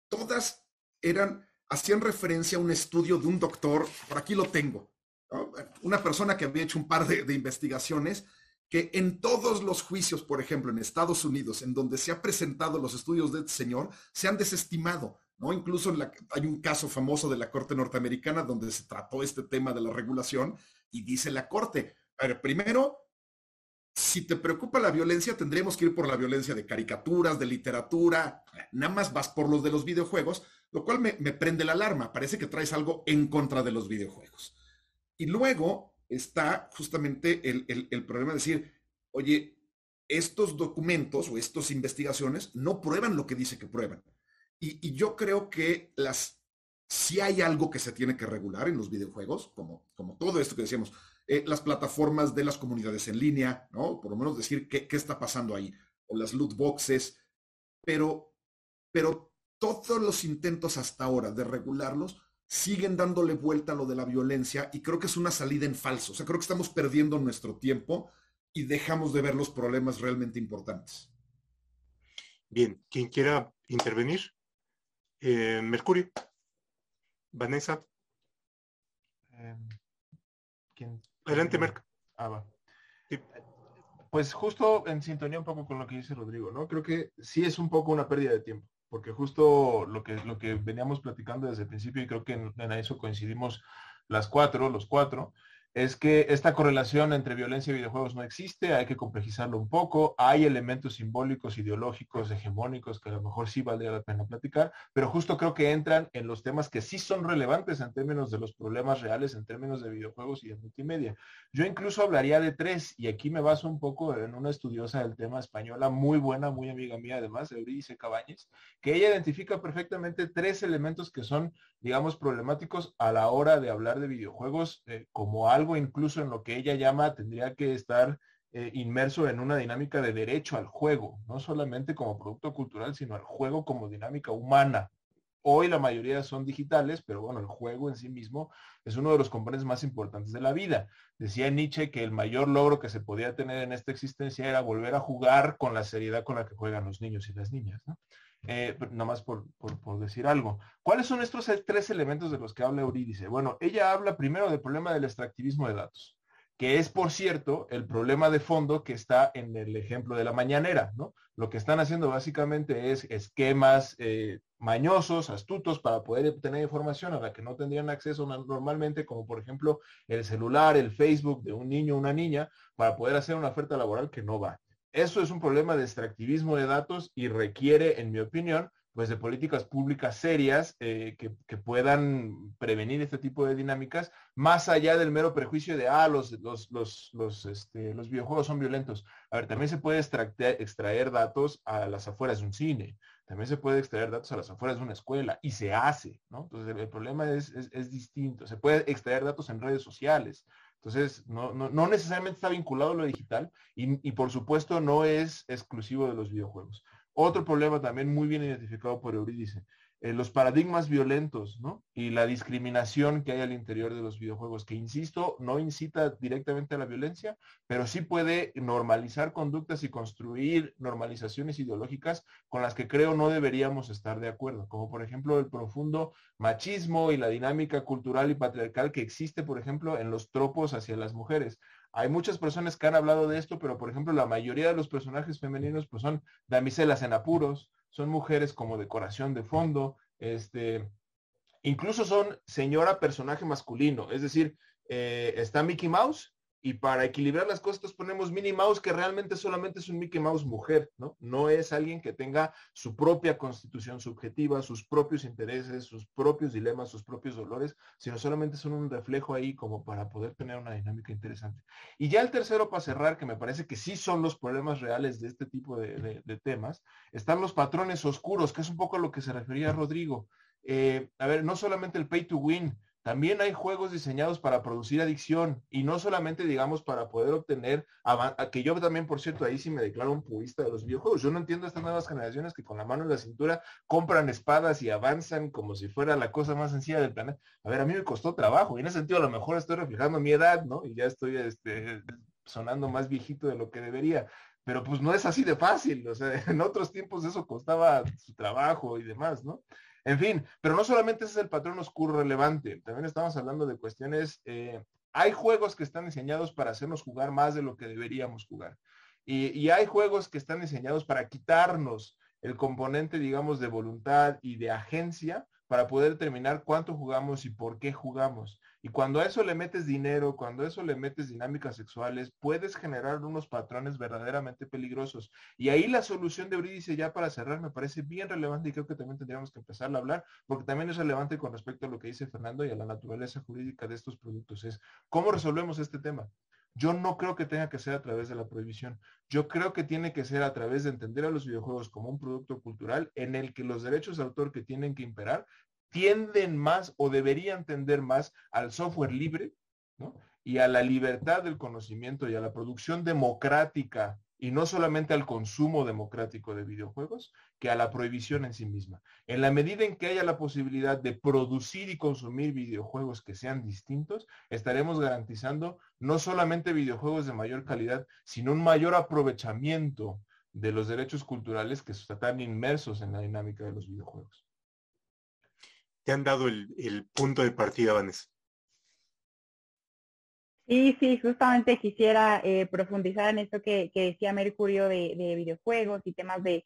todas eran, hacían referencia a un estudio de un doctor, por aquí lo tengo, una persona que había hecho un par de, investigaciones, que en todos los juicios, por ejemplo, en Estados Unidos, en donde se han presentado los estudios de este señor, se han desestimado. ¿no? Incluso hay un caso famoso de la Corte norteamericana donde se trató este tema de la regulación y dice la Corte, primero, si te preocupa la violencia, tendríamos que ir por la violencia de caricaturas, de literatura, nada más vas por los de los videojuegos, lo cual me, prende la alarma. Parece que traes algo en contra de los videojuegos. Y luego está justamente el, problema de decir, oye, estos documentos o estas investigaciones no prueban lo que dice que prueban. Y, yo creo que las, si hay algo que se tiene que regular en los videojuegos, como, como todo esto que decíamos, eh, las plataformas de las comunidades en línea, ¿no? Por lo menos decir qué, qué está pasando ahí, o las loot boxes, pero, pero todos los intentos hasta ahora de regularlos siguen dándole vuelta a lo de la violencia y creo que es una salida en falso. O sea, creo que estamos perdiendo nuestro tiempo y dejamos de ver los problemas realmente importantes. Bien, quien quiera intervenir. Eh, Mercurio. Vanessa. Em, Adelante, Merc. Ah, Pues justo en sintonía un poco con lo que dice Rodrigo, ¿no? Creo que sí es un poco una pérdida de tiempo porque justo lo que, lo que veníamos platicando desde el principio, y creo que en, eso coincidimos las cuatro, los cuatro, es que esta correlación entre violencia y videojuegos no existe, hay que complejizarlo un poco, hay elementos simbólicos, ideológicos, hegemónicos que a lo mejor sí valdría la pena platicar, pero justo creo que entran en los temas que sí son relevantes en términos de los problemas reales, en términos de videojuegos y de multimedia. Yo incluso hablaría de tres, y aquí me baso un poco en una estudiosa del tema española, muy buena, muy amiga mía además, Euridice Cabañez, que ella identifica perfectamente tres elementos que son, digamos, problemáticos a la hora de hablar de videojuegos eh, como algo incluso en lo que ella llama tendría que estar eh, inmerso en una dinámica de derecho al juego, no solamente como producto cultural, sino al juego como dinámica humana. Hoy la mayoría son digitales, pero bueno, el juego en sí mismo es uno de los componentes más importantes de la vida. Decía Nietzsche que el mayor logro que se podía tener en esta existencia era volver a jugar con la seriedad con la que juegan los niños y las niñas. Eh, nada más por, decir algo. ¿Cuáles son estos tres elementos de los que habla Eurídice? Bueno, ella habla primero del problema del extractivismo de datos, que es, por cierto, el problema de fondo que está en el ejemplo de la mañanera, ¿no? Lo que están haciendo básicamente es esquemas eh, mañosos, astutos, para poder obtener información a la que no tendrían acceso normalmente, como por ejemplo el celular, el Facebook de un niño o una niña, para poder hacer una oferta laboral que no va. Eso es un problema de extractivismo de datos y requiere, en mi opinión, pues de políticas públicas serias eh, que, puedan prevenir este tipo de dinámicas, más allá del mero prejuicio de, ah, los, los, los, los, este, los videojuegos son violentos. A ver, también se puede extraer, datos a las afueras de un cine, también se puede extraer datos a las afueras de una escuela, y se hace, ¿no? Entonces, el, problema es, es distinto. Se puede extraer datos en redes sociales, entonces, no, necesariamente está vinculado a lo digital y, por supuesto no es exclusivo de los videojuegos. Otro problema también muy bien identificado por Eurídice eh, los paradigmas violentos, ¿no? Y la discriminación que hay al interior de los videojuegos, que insisto, no incita directamente a la violencia, pero sí puede normalizar conductas y construir normalizaciones ideológicas con las que creo no deberíamos estar de acuerdo, como por ejemplo el profundo machismo y la dinámica cultural y patriarcal que existe, por ejemplo, en los tropos hacia las mujeres. Hay muchas personas que han hablado de esto, pero por ejemplo, la mayoría de los personajes femeninos pues son damiselas en apuros, son mujeres como decoración de fondo, este, incluso son señora personaje masculino, es decir, eh, está Mickey Mouse y para equilibrar las cosas ponemos Minnie Mouse que realmente solamente es un Mickey Mouse mujer, ¿no? No es alguien que tenga su propia constitución subjetiva, sus propios intereses, sus propios dilemas, sus propios dolores, sino solamente son un reflejo ahí como para poder tener una dinámica interesante. Y ya el tercero para cerrar, que me parece que sí son los problemas reales de este tipo de, temas, están los patrones oscuros, que es un poco a lo que se refería Rodrigo. Eh, a ver, no solamente el pay to win, también hay juegos diseñados para producir adicción y no solamente, digamos, para poder obtener, que yo también, por cierto, ahí sí me declaro un purista de los videojuegos. Yo no entiendo a estas nuevas generaciones que con la mano en la cintura compran espadas y avanzan como si fuera la cosa más sencilla del planeta. A ver, a mí me costó trabajo y en ese sentido a lo mejor estoy reflejando mi edad, ¿no? Y ya estoy este, sonando más viejito de lo que debería. Pero pues no es así de fácil, o sea, en otros tiempos eso costaba su trabajo y demás, ¿no? En fin, pero no solamente ese es el patrón oscuro relevante, también estamos hablando de cuestiones, eh, hay juegos que están diseñados para hacernos jugar más de lo que deberíamos jugar. y hay juegos que están diseñados para quitarnos el componente, digamos, de voluntad y de agencia para poder determinar cuánto jugamos y por qué jugamos. Y cuando a eso le metes dinero, cuando a eso le metes dinámicas sexuales, puedes generar unos patrones verdaderamente peligrosos. Y ahí la solución de Eurídice, ya para cerrar, me parece bien relevante y creo que también tendríamos que empezar a hablar, porque también es relevante con respecto a lo que dice Fernando y a la naturaleza jurídica de estos productos. Es, ¿cómo resolvemos este tema? Yo no creo que tenga que ser a través de la prohibición. Yo creo que tiene que ser a través de entender a los videojuegos como un producto cultural en el que los derechos de autor que tienen que imperar tienden más o deberían tender más al software libre y a la libertad del conocimiento y a la producción democrática y no solamente al consumo democrático de videojuegos, que a la prohibición en sí misma. En la medida en que haya la posibilidad de producir y consumir videojuegos que sean distintos, estaremos garantizando no solamente videojuegos de mayor calidad, sino un mayor aprovechamiento de los derechos culturales que están inmersos en la dinámica de los videojuegos. Te han dado el, punto de partida, Vanessa. Sí, sí, justamente quisiera eh, profundizar en esto que, decía Mercurio de, videojuegos y temas de,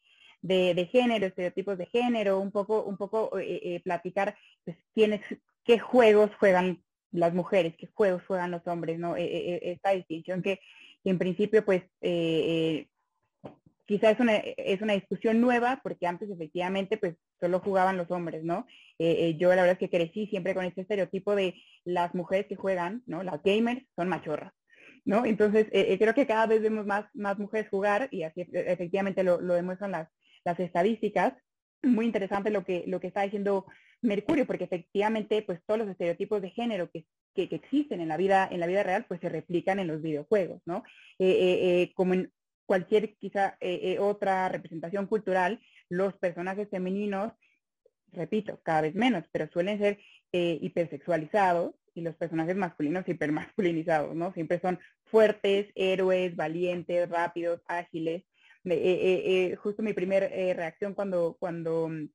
género, estereotipos de género, un poco, un poco eh, eh, platicar pues, quiénes, qué juegos juegan las mujeres, qué juegos juegan los hombres, ¿no? esta distinción que, en principio pues quizá es una, es una discusión nueva, porque antes efectivamente pues solo jugaban los hombres, ¿no? Eh, eh, yo la verdad es que crecí siempre con este estereotipo de las mujeres que juegan, ¿no? Las gamers son machorras, ¿no? Entonces eh, creo que cada vez vemos más, más mujeres jugar y así efectivamente lo, lo demuestran las, las estadísticas. Muy interesante lo que, lo que está diciendo Mercurio, porque efectivamente pues todos los estereotipos de género que, que, existen en la vida en la vida real pues se replican en los videojuegos no como en cualquier quizá eh, eh, otra representación cultural, los personajes femeninos, repito, cada vez menos, pero suelen ser eh, hipersexualizados y los personajes masculinos hipermasculinizados, ¿no? Siempre son fuertes, héroes, valientes, rápidos, ágiles. justo mi primera reacción cuando, cuando mm,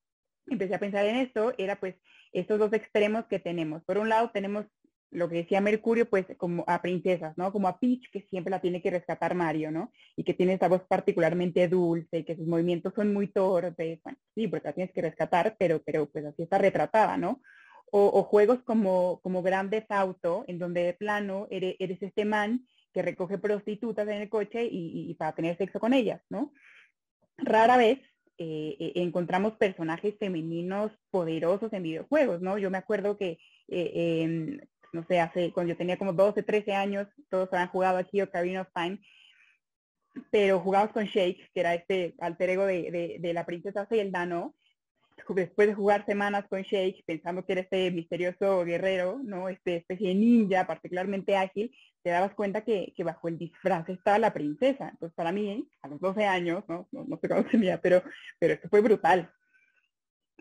empecé a pensar en esto era pues estos dos extremos que tenemos. Por un lado tenemos lo que decía Mercurio, pues como a princesas, ¿no? Como a Peach, que siempre la tiene que rescatar Mario, ¿no? Y que tiene esa voz particularmente dulce, que sus movimientos son muy torpes, bueno, sí, porque la tienes que rescatar, pero, pero pues así está retratada, ¿no? O, juegos como, como Grandes Auto, en donde de plano eres, este man que recoge prostitutas en el coche y, para tener sexo con ellas, ¿no? Rara vez eh, eh, encontramos personajes femeninos poderosos en videojuegos, ¿no? Yo me acuerdo que eh, no sé, hace, cuando yo tenía como 12, 13 años, todos habían jugado aquí Ocarina of Time, pero jugamos con Shake, que era este alter ego de, de, la princesa Zelda, ¿no? Después de jugar semanas con Shake, pensando que era este misterioso guerrero, ¿no? Este especie de ninja, particularmente ágil, te dabas cuenta que, que bajo el disfraz estaba la princesa. Entonces, para mí, a los 12 años, ¿no? No, sé cómo tenía, pero, pero esto fue brutal.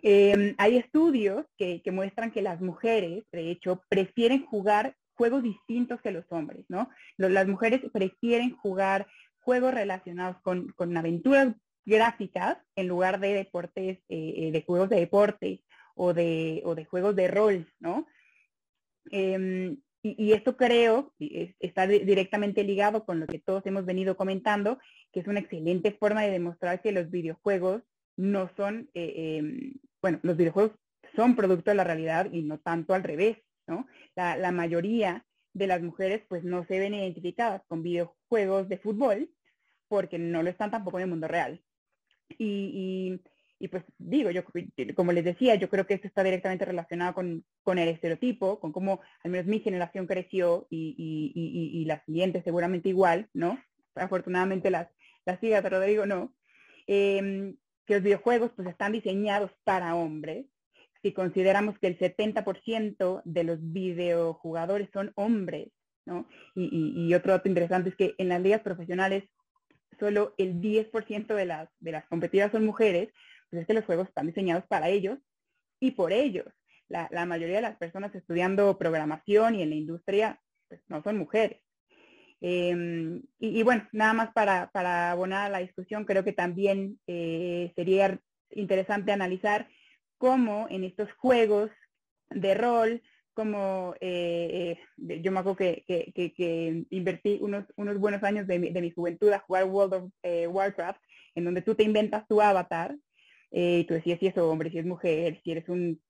Em, hay estudios que, muestran que las mujeres, de hecho, prefieren jugar juegos distintos que los hombres, ¿no? las mujeres prefieren jugar juegos relacionados con, aventuras gráficas en lugar de deportes, eh, eh, de juegos de deporte o de, juegos de rol, ¿no? Em, y, esto creo está directamente ligado con lo que todos hemos venido comentando, que es una excelente forma de demostrar que los videojuegos no son, eh, em, bueno, los videojuegos son producto de la realidad y no tanto al revés, ¿no? La, mayoría de las mujeres pues no se ven identificadas con videojuegos de fútbol porque no lo están tampoco en el mundo real. Y, y, pues digo, yo como les decía, yo creo que esto está directamente relacionado con, con el estereotipo, con cómo al menos mi generación creció y, y, y, la siguiente seguramente igual, ¿no? Afortunadamente las, las sigas, pero digo no. Em, que los videojuegos pues están diseñados para hombres. Si consideramos que el 70% de los videojugadores son hombres, ¿no? Y, otro dato interesante es que en las ligas profesionales solo el 10% de las, de las competidoras son mujeres, pues es que los juegos están diseñados para ellos y por ellos. La, la mayoría de las personas estudiando programación y en la industria pues, no son mujeres. Em, y, bueno, nada más para, abonar la discusión, creo que también eh, sería interesante analizar cómo en estos juegos de rol, como eh, eh, yo me acuerdo que, que, invertí unos, buenos años de mi, de mi juventud a jugar World of Warcraft, en donde tú te inventas tu avatar, y tú decías si es hombre, si es mujer, si eres un,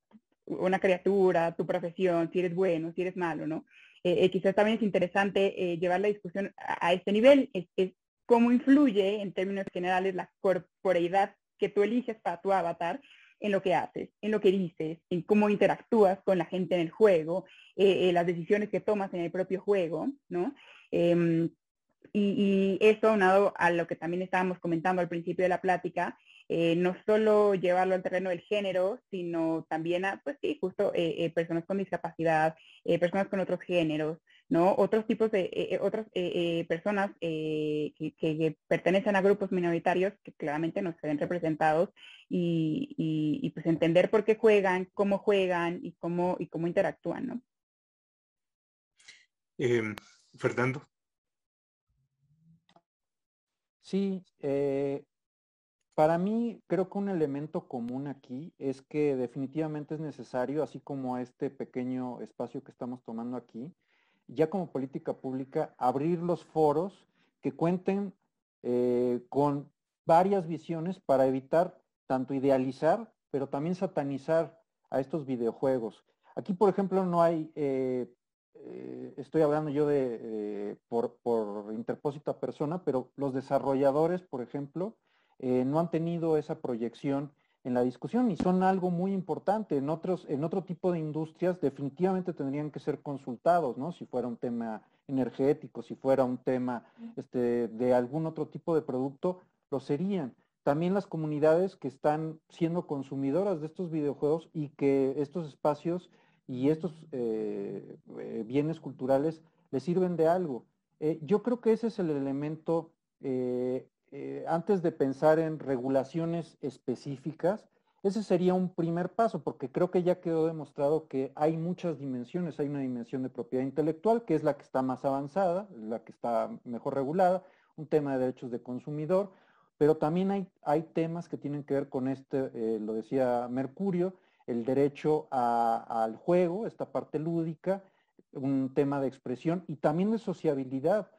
una criatura, tu profesión, si eres bueno, si eres malo, ¿no? Eh, eh, quizás también es interesante eh, llevar la discusión a, este nivel, es, cómo influye en términos generales la corporeidad que tú eliges para tu avatar en lo que haces, en lo que dices, en cómo interactúas con la gente en el juego, las decisiones que tomas en el propio juego, ¿no? Em, y, y, eso, aunado a lo que también estábamos comentando al principio de la plática, eh, no solo llevarlo al terreno del género, sino también a, pues sí, justo eh, eh, personas con discapacidad, personas con otros géneros, ¿no? Otros tipos de, otras personas que, pertenecen a grupos minoritarios que claramente no se ven representados y, pues entender por qué juegan, cómo juegan y cómo, y cómo interactúan, ¿no? Em, Fernando. Sí, para mí, creo que un elemento común aquí es que definitivamente es necesario, así como este pequeño espacio que estamos tomando aquí, ya como política pública, abrir los foros que cuenten eh, con varias visiones para evitar tanto idealizar, pero también satanizar a estos videojuegos. Aquí, por ejemplo, no hay, eh, eh, estoy hablando yo de, por, por interpósita persona, pero los desarrolladores, por ejemplo, eh, no han tenido esa proyección en la discusión y son algo muy importante. En otros, en otro tipo de industrias definitivamente tendrían que ser consultados, ¿no? Si fuera un tema energético, si fuera un tema este, de algún otro tipo de producto, lo serían. También las comunidades que están siendo consumidoras de estos videojuegos y que estos espacios y estos eh, eh, bienes culturales les sirven de algo. yo creo que ese es el elemento eh, antes de pensar en regulaciones específicas, ese sería un primer paso, porque creo que ya quedó demostrado que hay muchas dimensiones. Hay una dimensión de propiedad intelectual, que es la que está más avanzada, la que está mejor regulada, un tema de derechos de consumidor, pero también hay, hay temas que tienen que ver con este, eh, lo decía Mercurio, el derecho al juego, esta parte lúdica, un tema de expresión y también de sociabilidad.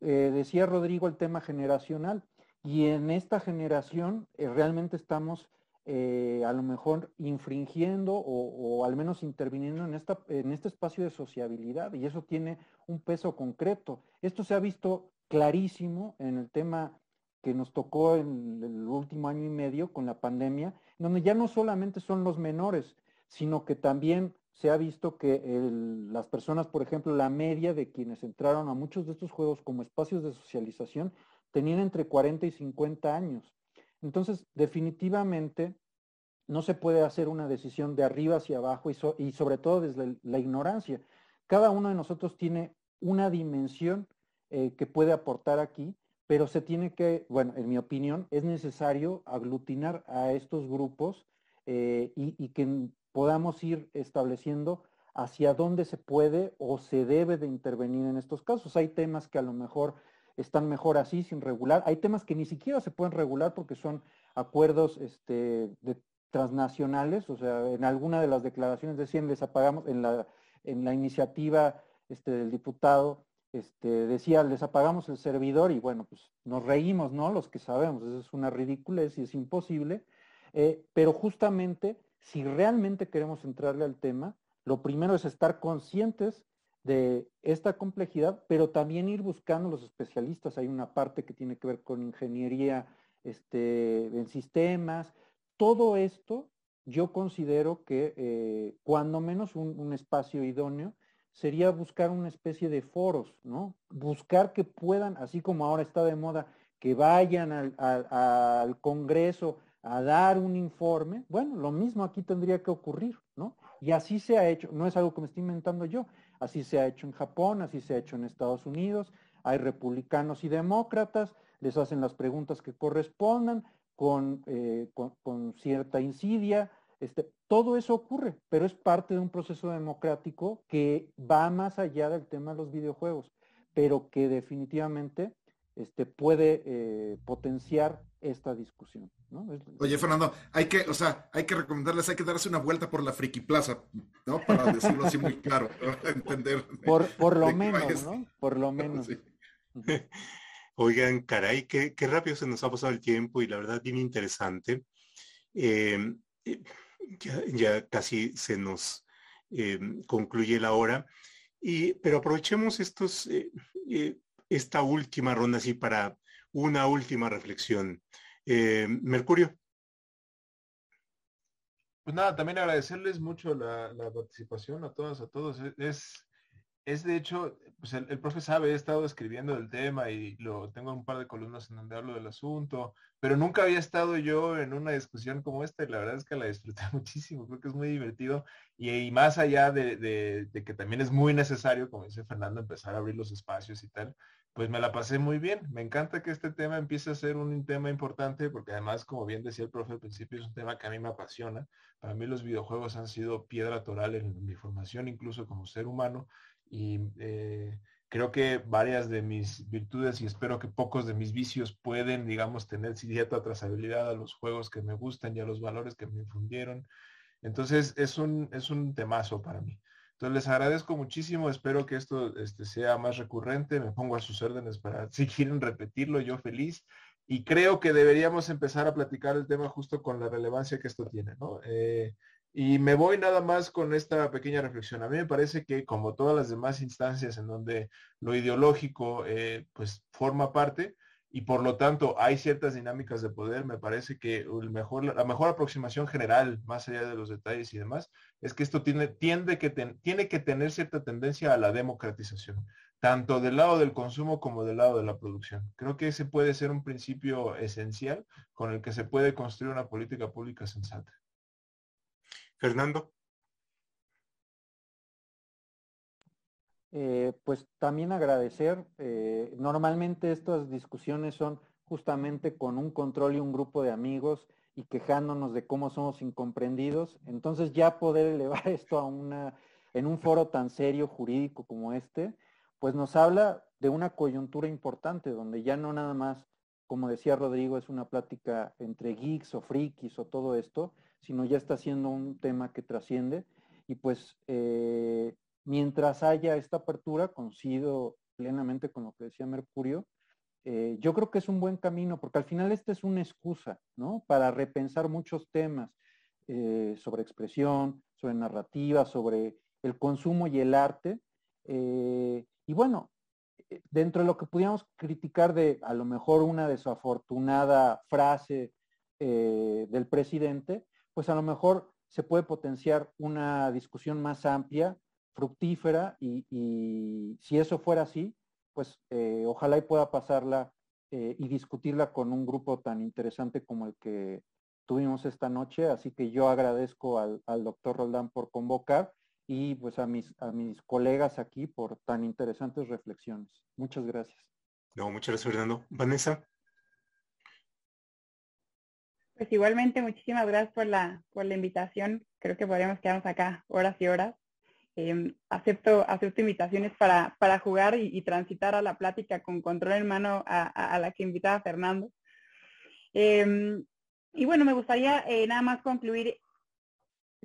Eh, decía Rodrigo el tema generacional. Y en esta generación eh, realmente estamos eh, a lo mejor infringiendo o, al menos interviniendo en, esta, en este espacio de sociabilidad y eso tiene un peso concreto. Esto se ha visto clarísimo en el tema que nos tocó en el último año y medio con la pandemia, donde ya no solamente son los menores, sino que también se ha visto que las personas, por ejemplo, la media de quienes entraron a muchos de estos juegos como espacios de socialización, tenían entre 40 y 50 años. Entonces, definitivamente, no se puede hacer una decisión de arriba hacia abajo y, sobre todo desde la ignorancia. Cada uno de nosotros tiene una dimensión eh, que puede aportar aquí, pero se tiene que, bueno, en mi opinión, es necesario aglutinar a estos grupos eh, y, que podamos ir estableciendo hacia dónde se puede o se debe de intervenir en estos casos. Hay temas que a lo mejor están mejor así, sin regular. Hay temas que ni siquiera se pueden regular porque son acuerdos este, transnacionales, o sea, en alguna de las declaraciones decían, les apagamos, en la, en la iniciativa este, del diputado, este, decía, les apagamos el servidor y bueno, pues nos reímos, ¿no? Los que sabemos, eso es una ridiculez y es imposible, eh, pero justamente si realmente queremos entrarle al tema, lo primero es estar conscientes de esta complejidad, pero también ir buscando los especialistas. Hay una parte que tiene que ver con ingeniería este, en sistemas. Todo esto yo considero que eh, cuando menos un, espacio idóneo sería buscar una especie de foros, ¿no? Buscar que puedan, así como ahora está de moda, que vayan al, Congreso a dar un informe. Bueno, lo mismo aquí tendría que ocurrir, ¿no? Y así se ha hecho, no es algo que me estoy inventando yo, así se ha hecho en Japón, así se ha hecho en Estados Unidos, hay republicanos y demócratas, les hacen las preguntas que correspondan con, eh, con cierta insidia, este, todo eso ocurre, pero es parte de un proceso democrático que va más allá del tema de los videojuegos, pero que definitivamente este, puede eh, potenciar esta discusión. Oye, Fernando, hay que, o sea, hay que recomendarles, hay que darse una vuelta por la Friki Plaza, ¿no? Para decirlo así muy claro, entender. Por, por lo menos, ¿no? Por lo menos. Oigan, caray, qué, qué, rápido se nos ha pasado el tiempo y la verdad bien interesante. Eh, eh, ya, casi se nos eh, concluye la hora. Y, pero aprovechemos estos, eh, eh, esta última ronda así para una última reflexión. Mercurio. Pues nada, también agradecerles mucho la, participación a todas, a todos. Es, es de hecho, pues el, profe sabe, he estado escribiendo del tema y lo tengo un par de columnas en donde hablo del asunto, pero nunca había estado yo en una discusión como esta y la verdad es que la disfruté muchísimo, creo que es muy divertido y, más allá de, que también es muy necesario, como dice Fernando, empezar a abrir los espacios y tal, pues me la pasé muy bien. Me encanta que este tema empiece a ser un tema importante porque además, como bien decía el profe al principio, es un tema que a mí me apasiona. Para mí los videojuegos han sido piedra toral en mi formación, incluso como ser humano y eh, creo que varias de mis virtudes y espero que pocos de mis vicios pueden, digamos, tener cierta trazabilidad a los juegos que me gustan y a los valores que me infundieron. Entonces es un, es un temazo para mí. Entonces les agradezco muchísimo, espero que esto este, sea más recurrente, me pongo a sus órdenes para si quieren repetirlo, yo feliz. Y creo que deberíamos empezar a platicar el tema justo con la relevancia que esto tiene, ¿no? Eh, y me voy nada más con esta pequeña reflexión. A mí me parece que como todas las demás instancias en donde lo ideológico eh, pues forma parte y por lo tanto hay ciertas dinámicas de poder, me parece que la mejor aproximación general, más allá de los detalles y demás, es que esto tiene, tiende que tiene que tener cierta tendencia a la democratización, tanto del lado del consumo como del lado de la producción. Creo que ese puede ser un principio esencial con el que se puede construir una política pública sensata. Fernando. Eh, pues también agradecer. Eh, normalmente estas discusiones son justamente con un control y un grupo de amigos y quejándonos de cómo somos incomprendidos. Entonces ya poder elevar esto a una, en un foro tan serio jurídico como este, pues nos habla de una coyuntura importante donde ya no nada más, como decía Rodrigo, es una plática entre geeks o frikis o todo esto, sino ya está siendo un tema que trasciende. Y pues eh, mientras haya esta apertura, coincido plenamente con lo que decía Mercurio, eh, yo creo que es un buen camino, porque al final esta es una excusa, ¿no? Para repensar muchos temas eh, sobre expresión, sobre narrativa, sobre el consumo y el arte. y bueno, dentro de lo que pudiéramos criticar de a lo mejor una desafortunada frase del presidente, pues a lo mejor se puede potenciar una discusión más amplia, fructífera, y, si eso fuera así, pues eh, ojalá y pueda pasarla eh, y discutirla con un grupo tan interesante como el que tuvimos esta noche. Así que yo agradezco al, doctor Roldán por convocar y pues a mis, a mis colegas aquí por tan interesantes reflexiones. Muchas gracias. No, muchas gracias, Fernando. Vanessa. Pues igualmente, muchísimas gracias por la, por la invitación. Creo que podríamos quedarnos acá horas y horas. Em, acepto, acepto invitaciones para, para jugar y, transitar a la plática con control en mano a, la que invitaba Fernando. Em, y bueno, me gustaría eh, nada más concluir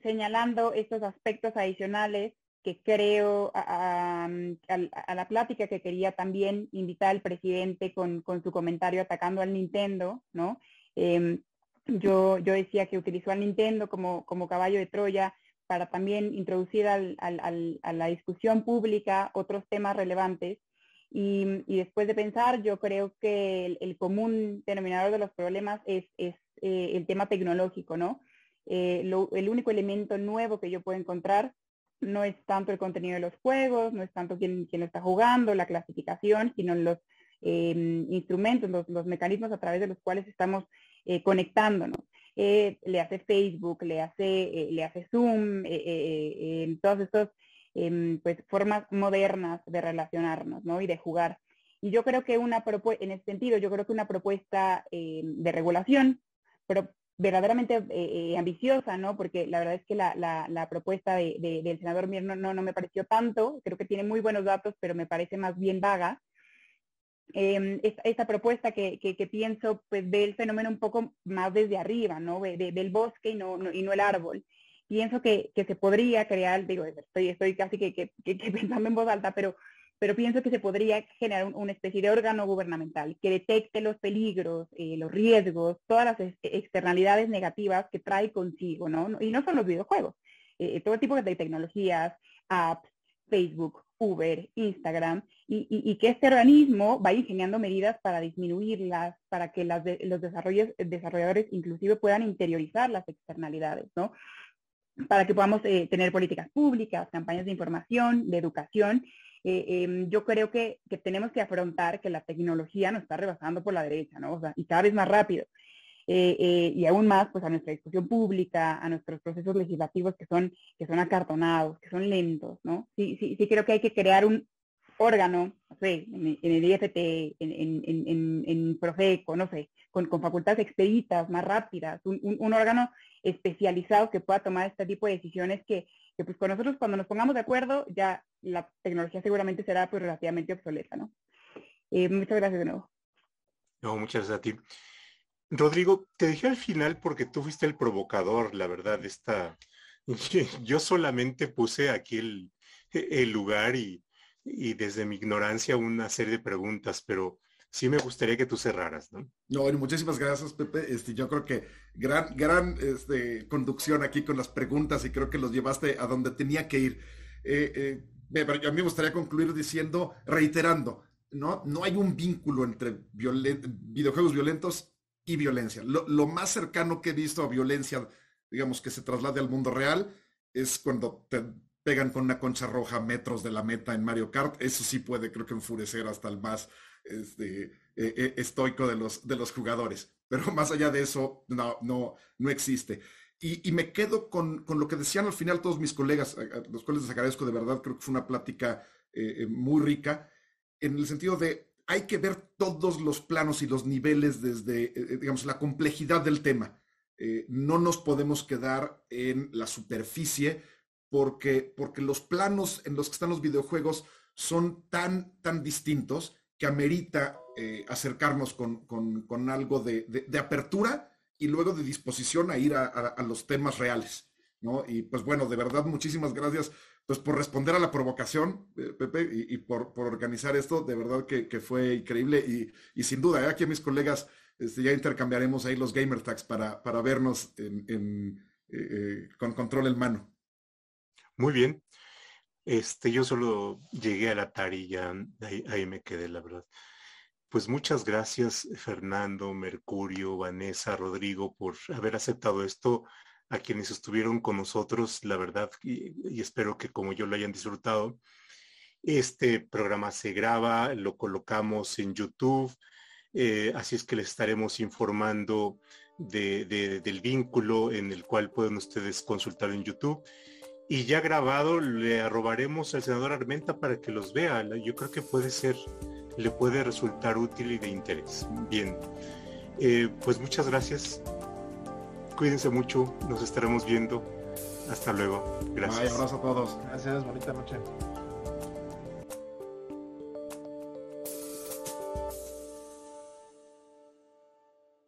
señalando estos aspectos adicionales que creo a, la plática que quería también invitar al presidente con, con su comentario atacando al Nintendo, ¿no? Em, yo, yo decía que utilizó al Nintendo como, como caballo de Troya para también introducir a la discusión pública otros temas relevantes. Y, después de pensar, yo creo que el, común denominador de los problemas es, eh, el tema tecnológico, ¿no? Eh, el único elemento nuevo que yo puedo encontrar no es tanto el contenido de los juegos, no es tanto quién, quién está jugando, la clasificación, sino los em, instrumentos, los, los, mecanismos a través de los cuales estamos eh, conectándonos. Eh, le hace Facebook, le hace, eh, le hace Zoom, todas estas em, pues, formas modernas de relacionarnos ¿no? y de jugar. Y yo creo que una propuesta, en ese sentido, yo creo que una propuesta de regulación, pero verdaderamente ambiciosa, ¿no? Porque la verdad es que la, la, propuesta de, del senador Mier no, no, me pareció tanto, creo que tiene muy buenos datos, pero me parece más bien vaga. Eh, esta, propuesta que, que, pienso pues ve el fenómeno un poco más desde arriba, ¿no? del bosque y no, y no el árbol. Pienso que, que, se podría crear, digo, estoy, estoy casi que, pensando en voz alta, pero, pero pienso que se podría generar una especie de órgano gubernamental que detecte los peligros, eh, los riesgos, todas las externalidades negativas que trae consigo, ¿no? Y no solo los videojuegos, eh, todo tipo de tecnologías, apps, Facebook, Uber, Instagram, y, que este organismo vaya ingeniando medidas para disminuirlas, para que las los desarrolladores inclusive puedan interiorizar las externalidades, ¿no? Para que podamos eh, tener políticas públicas, campañas de información, de educación. Eh, em, yo creo que, que, tenemos que afrontar que la tecnología nos está rebasando por la derecha, ¿no? O sea, y cada vez más rápido. Eh, eh, y aún más pues a nuestra discusión pública, a nuestros procesos legislativos que son, que son acartonados, que son lentos, ¿no? Sí, sí, sí creo que hay que crear un órgano, no sé, en, el IFT, en, en, en, en, Profeco, no sé, con, con facultades expeditas, más rápidas, un, un, órgano especializado que pueda tomar este tipo de decisiones que, que, pues con nosotros cuando nos pongamos de acuerdo ya la tecnología seguramente será pues relativamente obsoleta, ¿no? Eh, muchas gracias de nuevo. No, muchas gracias a ti. Rodrigo, te dije al final porque tú fuiste el provocador, la verdad, esta... Yo solamente puse aquí el, el lugar y, y, desde mi ignorancia una serie de preguntas, pero sí me gustaría que tú cerraras, ¿no? No, muchísimas gracias, Pepe. Este, yo creo que gran, gran este, conducción aquí con las preguntas y creo que los llevaste a donde tenía que ir. Eh, eh, a mí me gustaría concluir diciendo, reiterando, ¿no? No hay un vínculo entre videojuegos violentos y violencia. Lo, más cercano que he visto a violencia, digamos, que se traslade al mundo real, es cuando te pegan con una concha roja metros de la meta en Mario Kart. Eso sí puede, creo que, enfurecer hasta el más este, e, e, estoico de los, de los jugadores. Pero más allá de eso, no, no, no existe. Y, me quedo con, lo que decían al final todos mis colegas, los cuales les agradezco de verdad, creo que fue una plática eh, eh, muy rica, en el sentido de hay que ver todos los planos y los niveles desde, eh, digamos, la complejidad del tema. No nos podemos quedar en la superficie porque, porque los planos en los que están los videojuegos son tan, tan distintos que amerita acercarnos con, algo de, apertura y luego de disposición a ir a, los temas reales. ¿no? Y pues bueno, de verdad, muchísimas gracias pues por responder a la provocación, eh, Pepe, y, por, organizar esto, de verdad que, fue increíble y, sin duda, ¿eh? aquí a mis colegas este, ya intercambiaremos ahí los gamer tags para, para vernos eh, con control en mano. Muy bien. Este, yo solo llegué al Atari y ya ahí, ahí me quedé, la verdad. Pues muchas gracias, Fernando, Mercurio, Vanessa, Rodrigo, por haber aceptado esto a quienes estuvieron con nosotros, la verdad, y, espero que como yo lo hayan disfrutado. Este programa se graba, lo colocamos en YouTube, eh, así es que les estaremos informando del vínculo en el cual pueden ustedes consultar en YouTube. Y ya grabado le arrobaremos al senador Armenta para que los vea. Yo creo que puede ser, le puede resultar útil y de interés. Bien, eh, pues muchas gracias cuídense mucho, nos estaremos viendo. Hasta luego. Gracias. Un abrazo a todos. Gracias, bonita noche.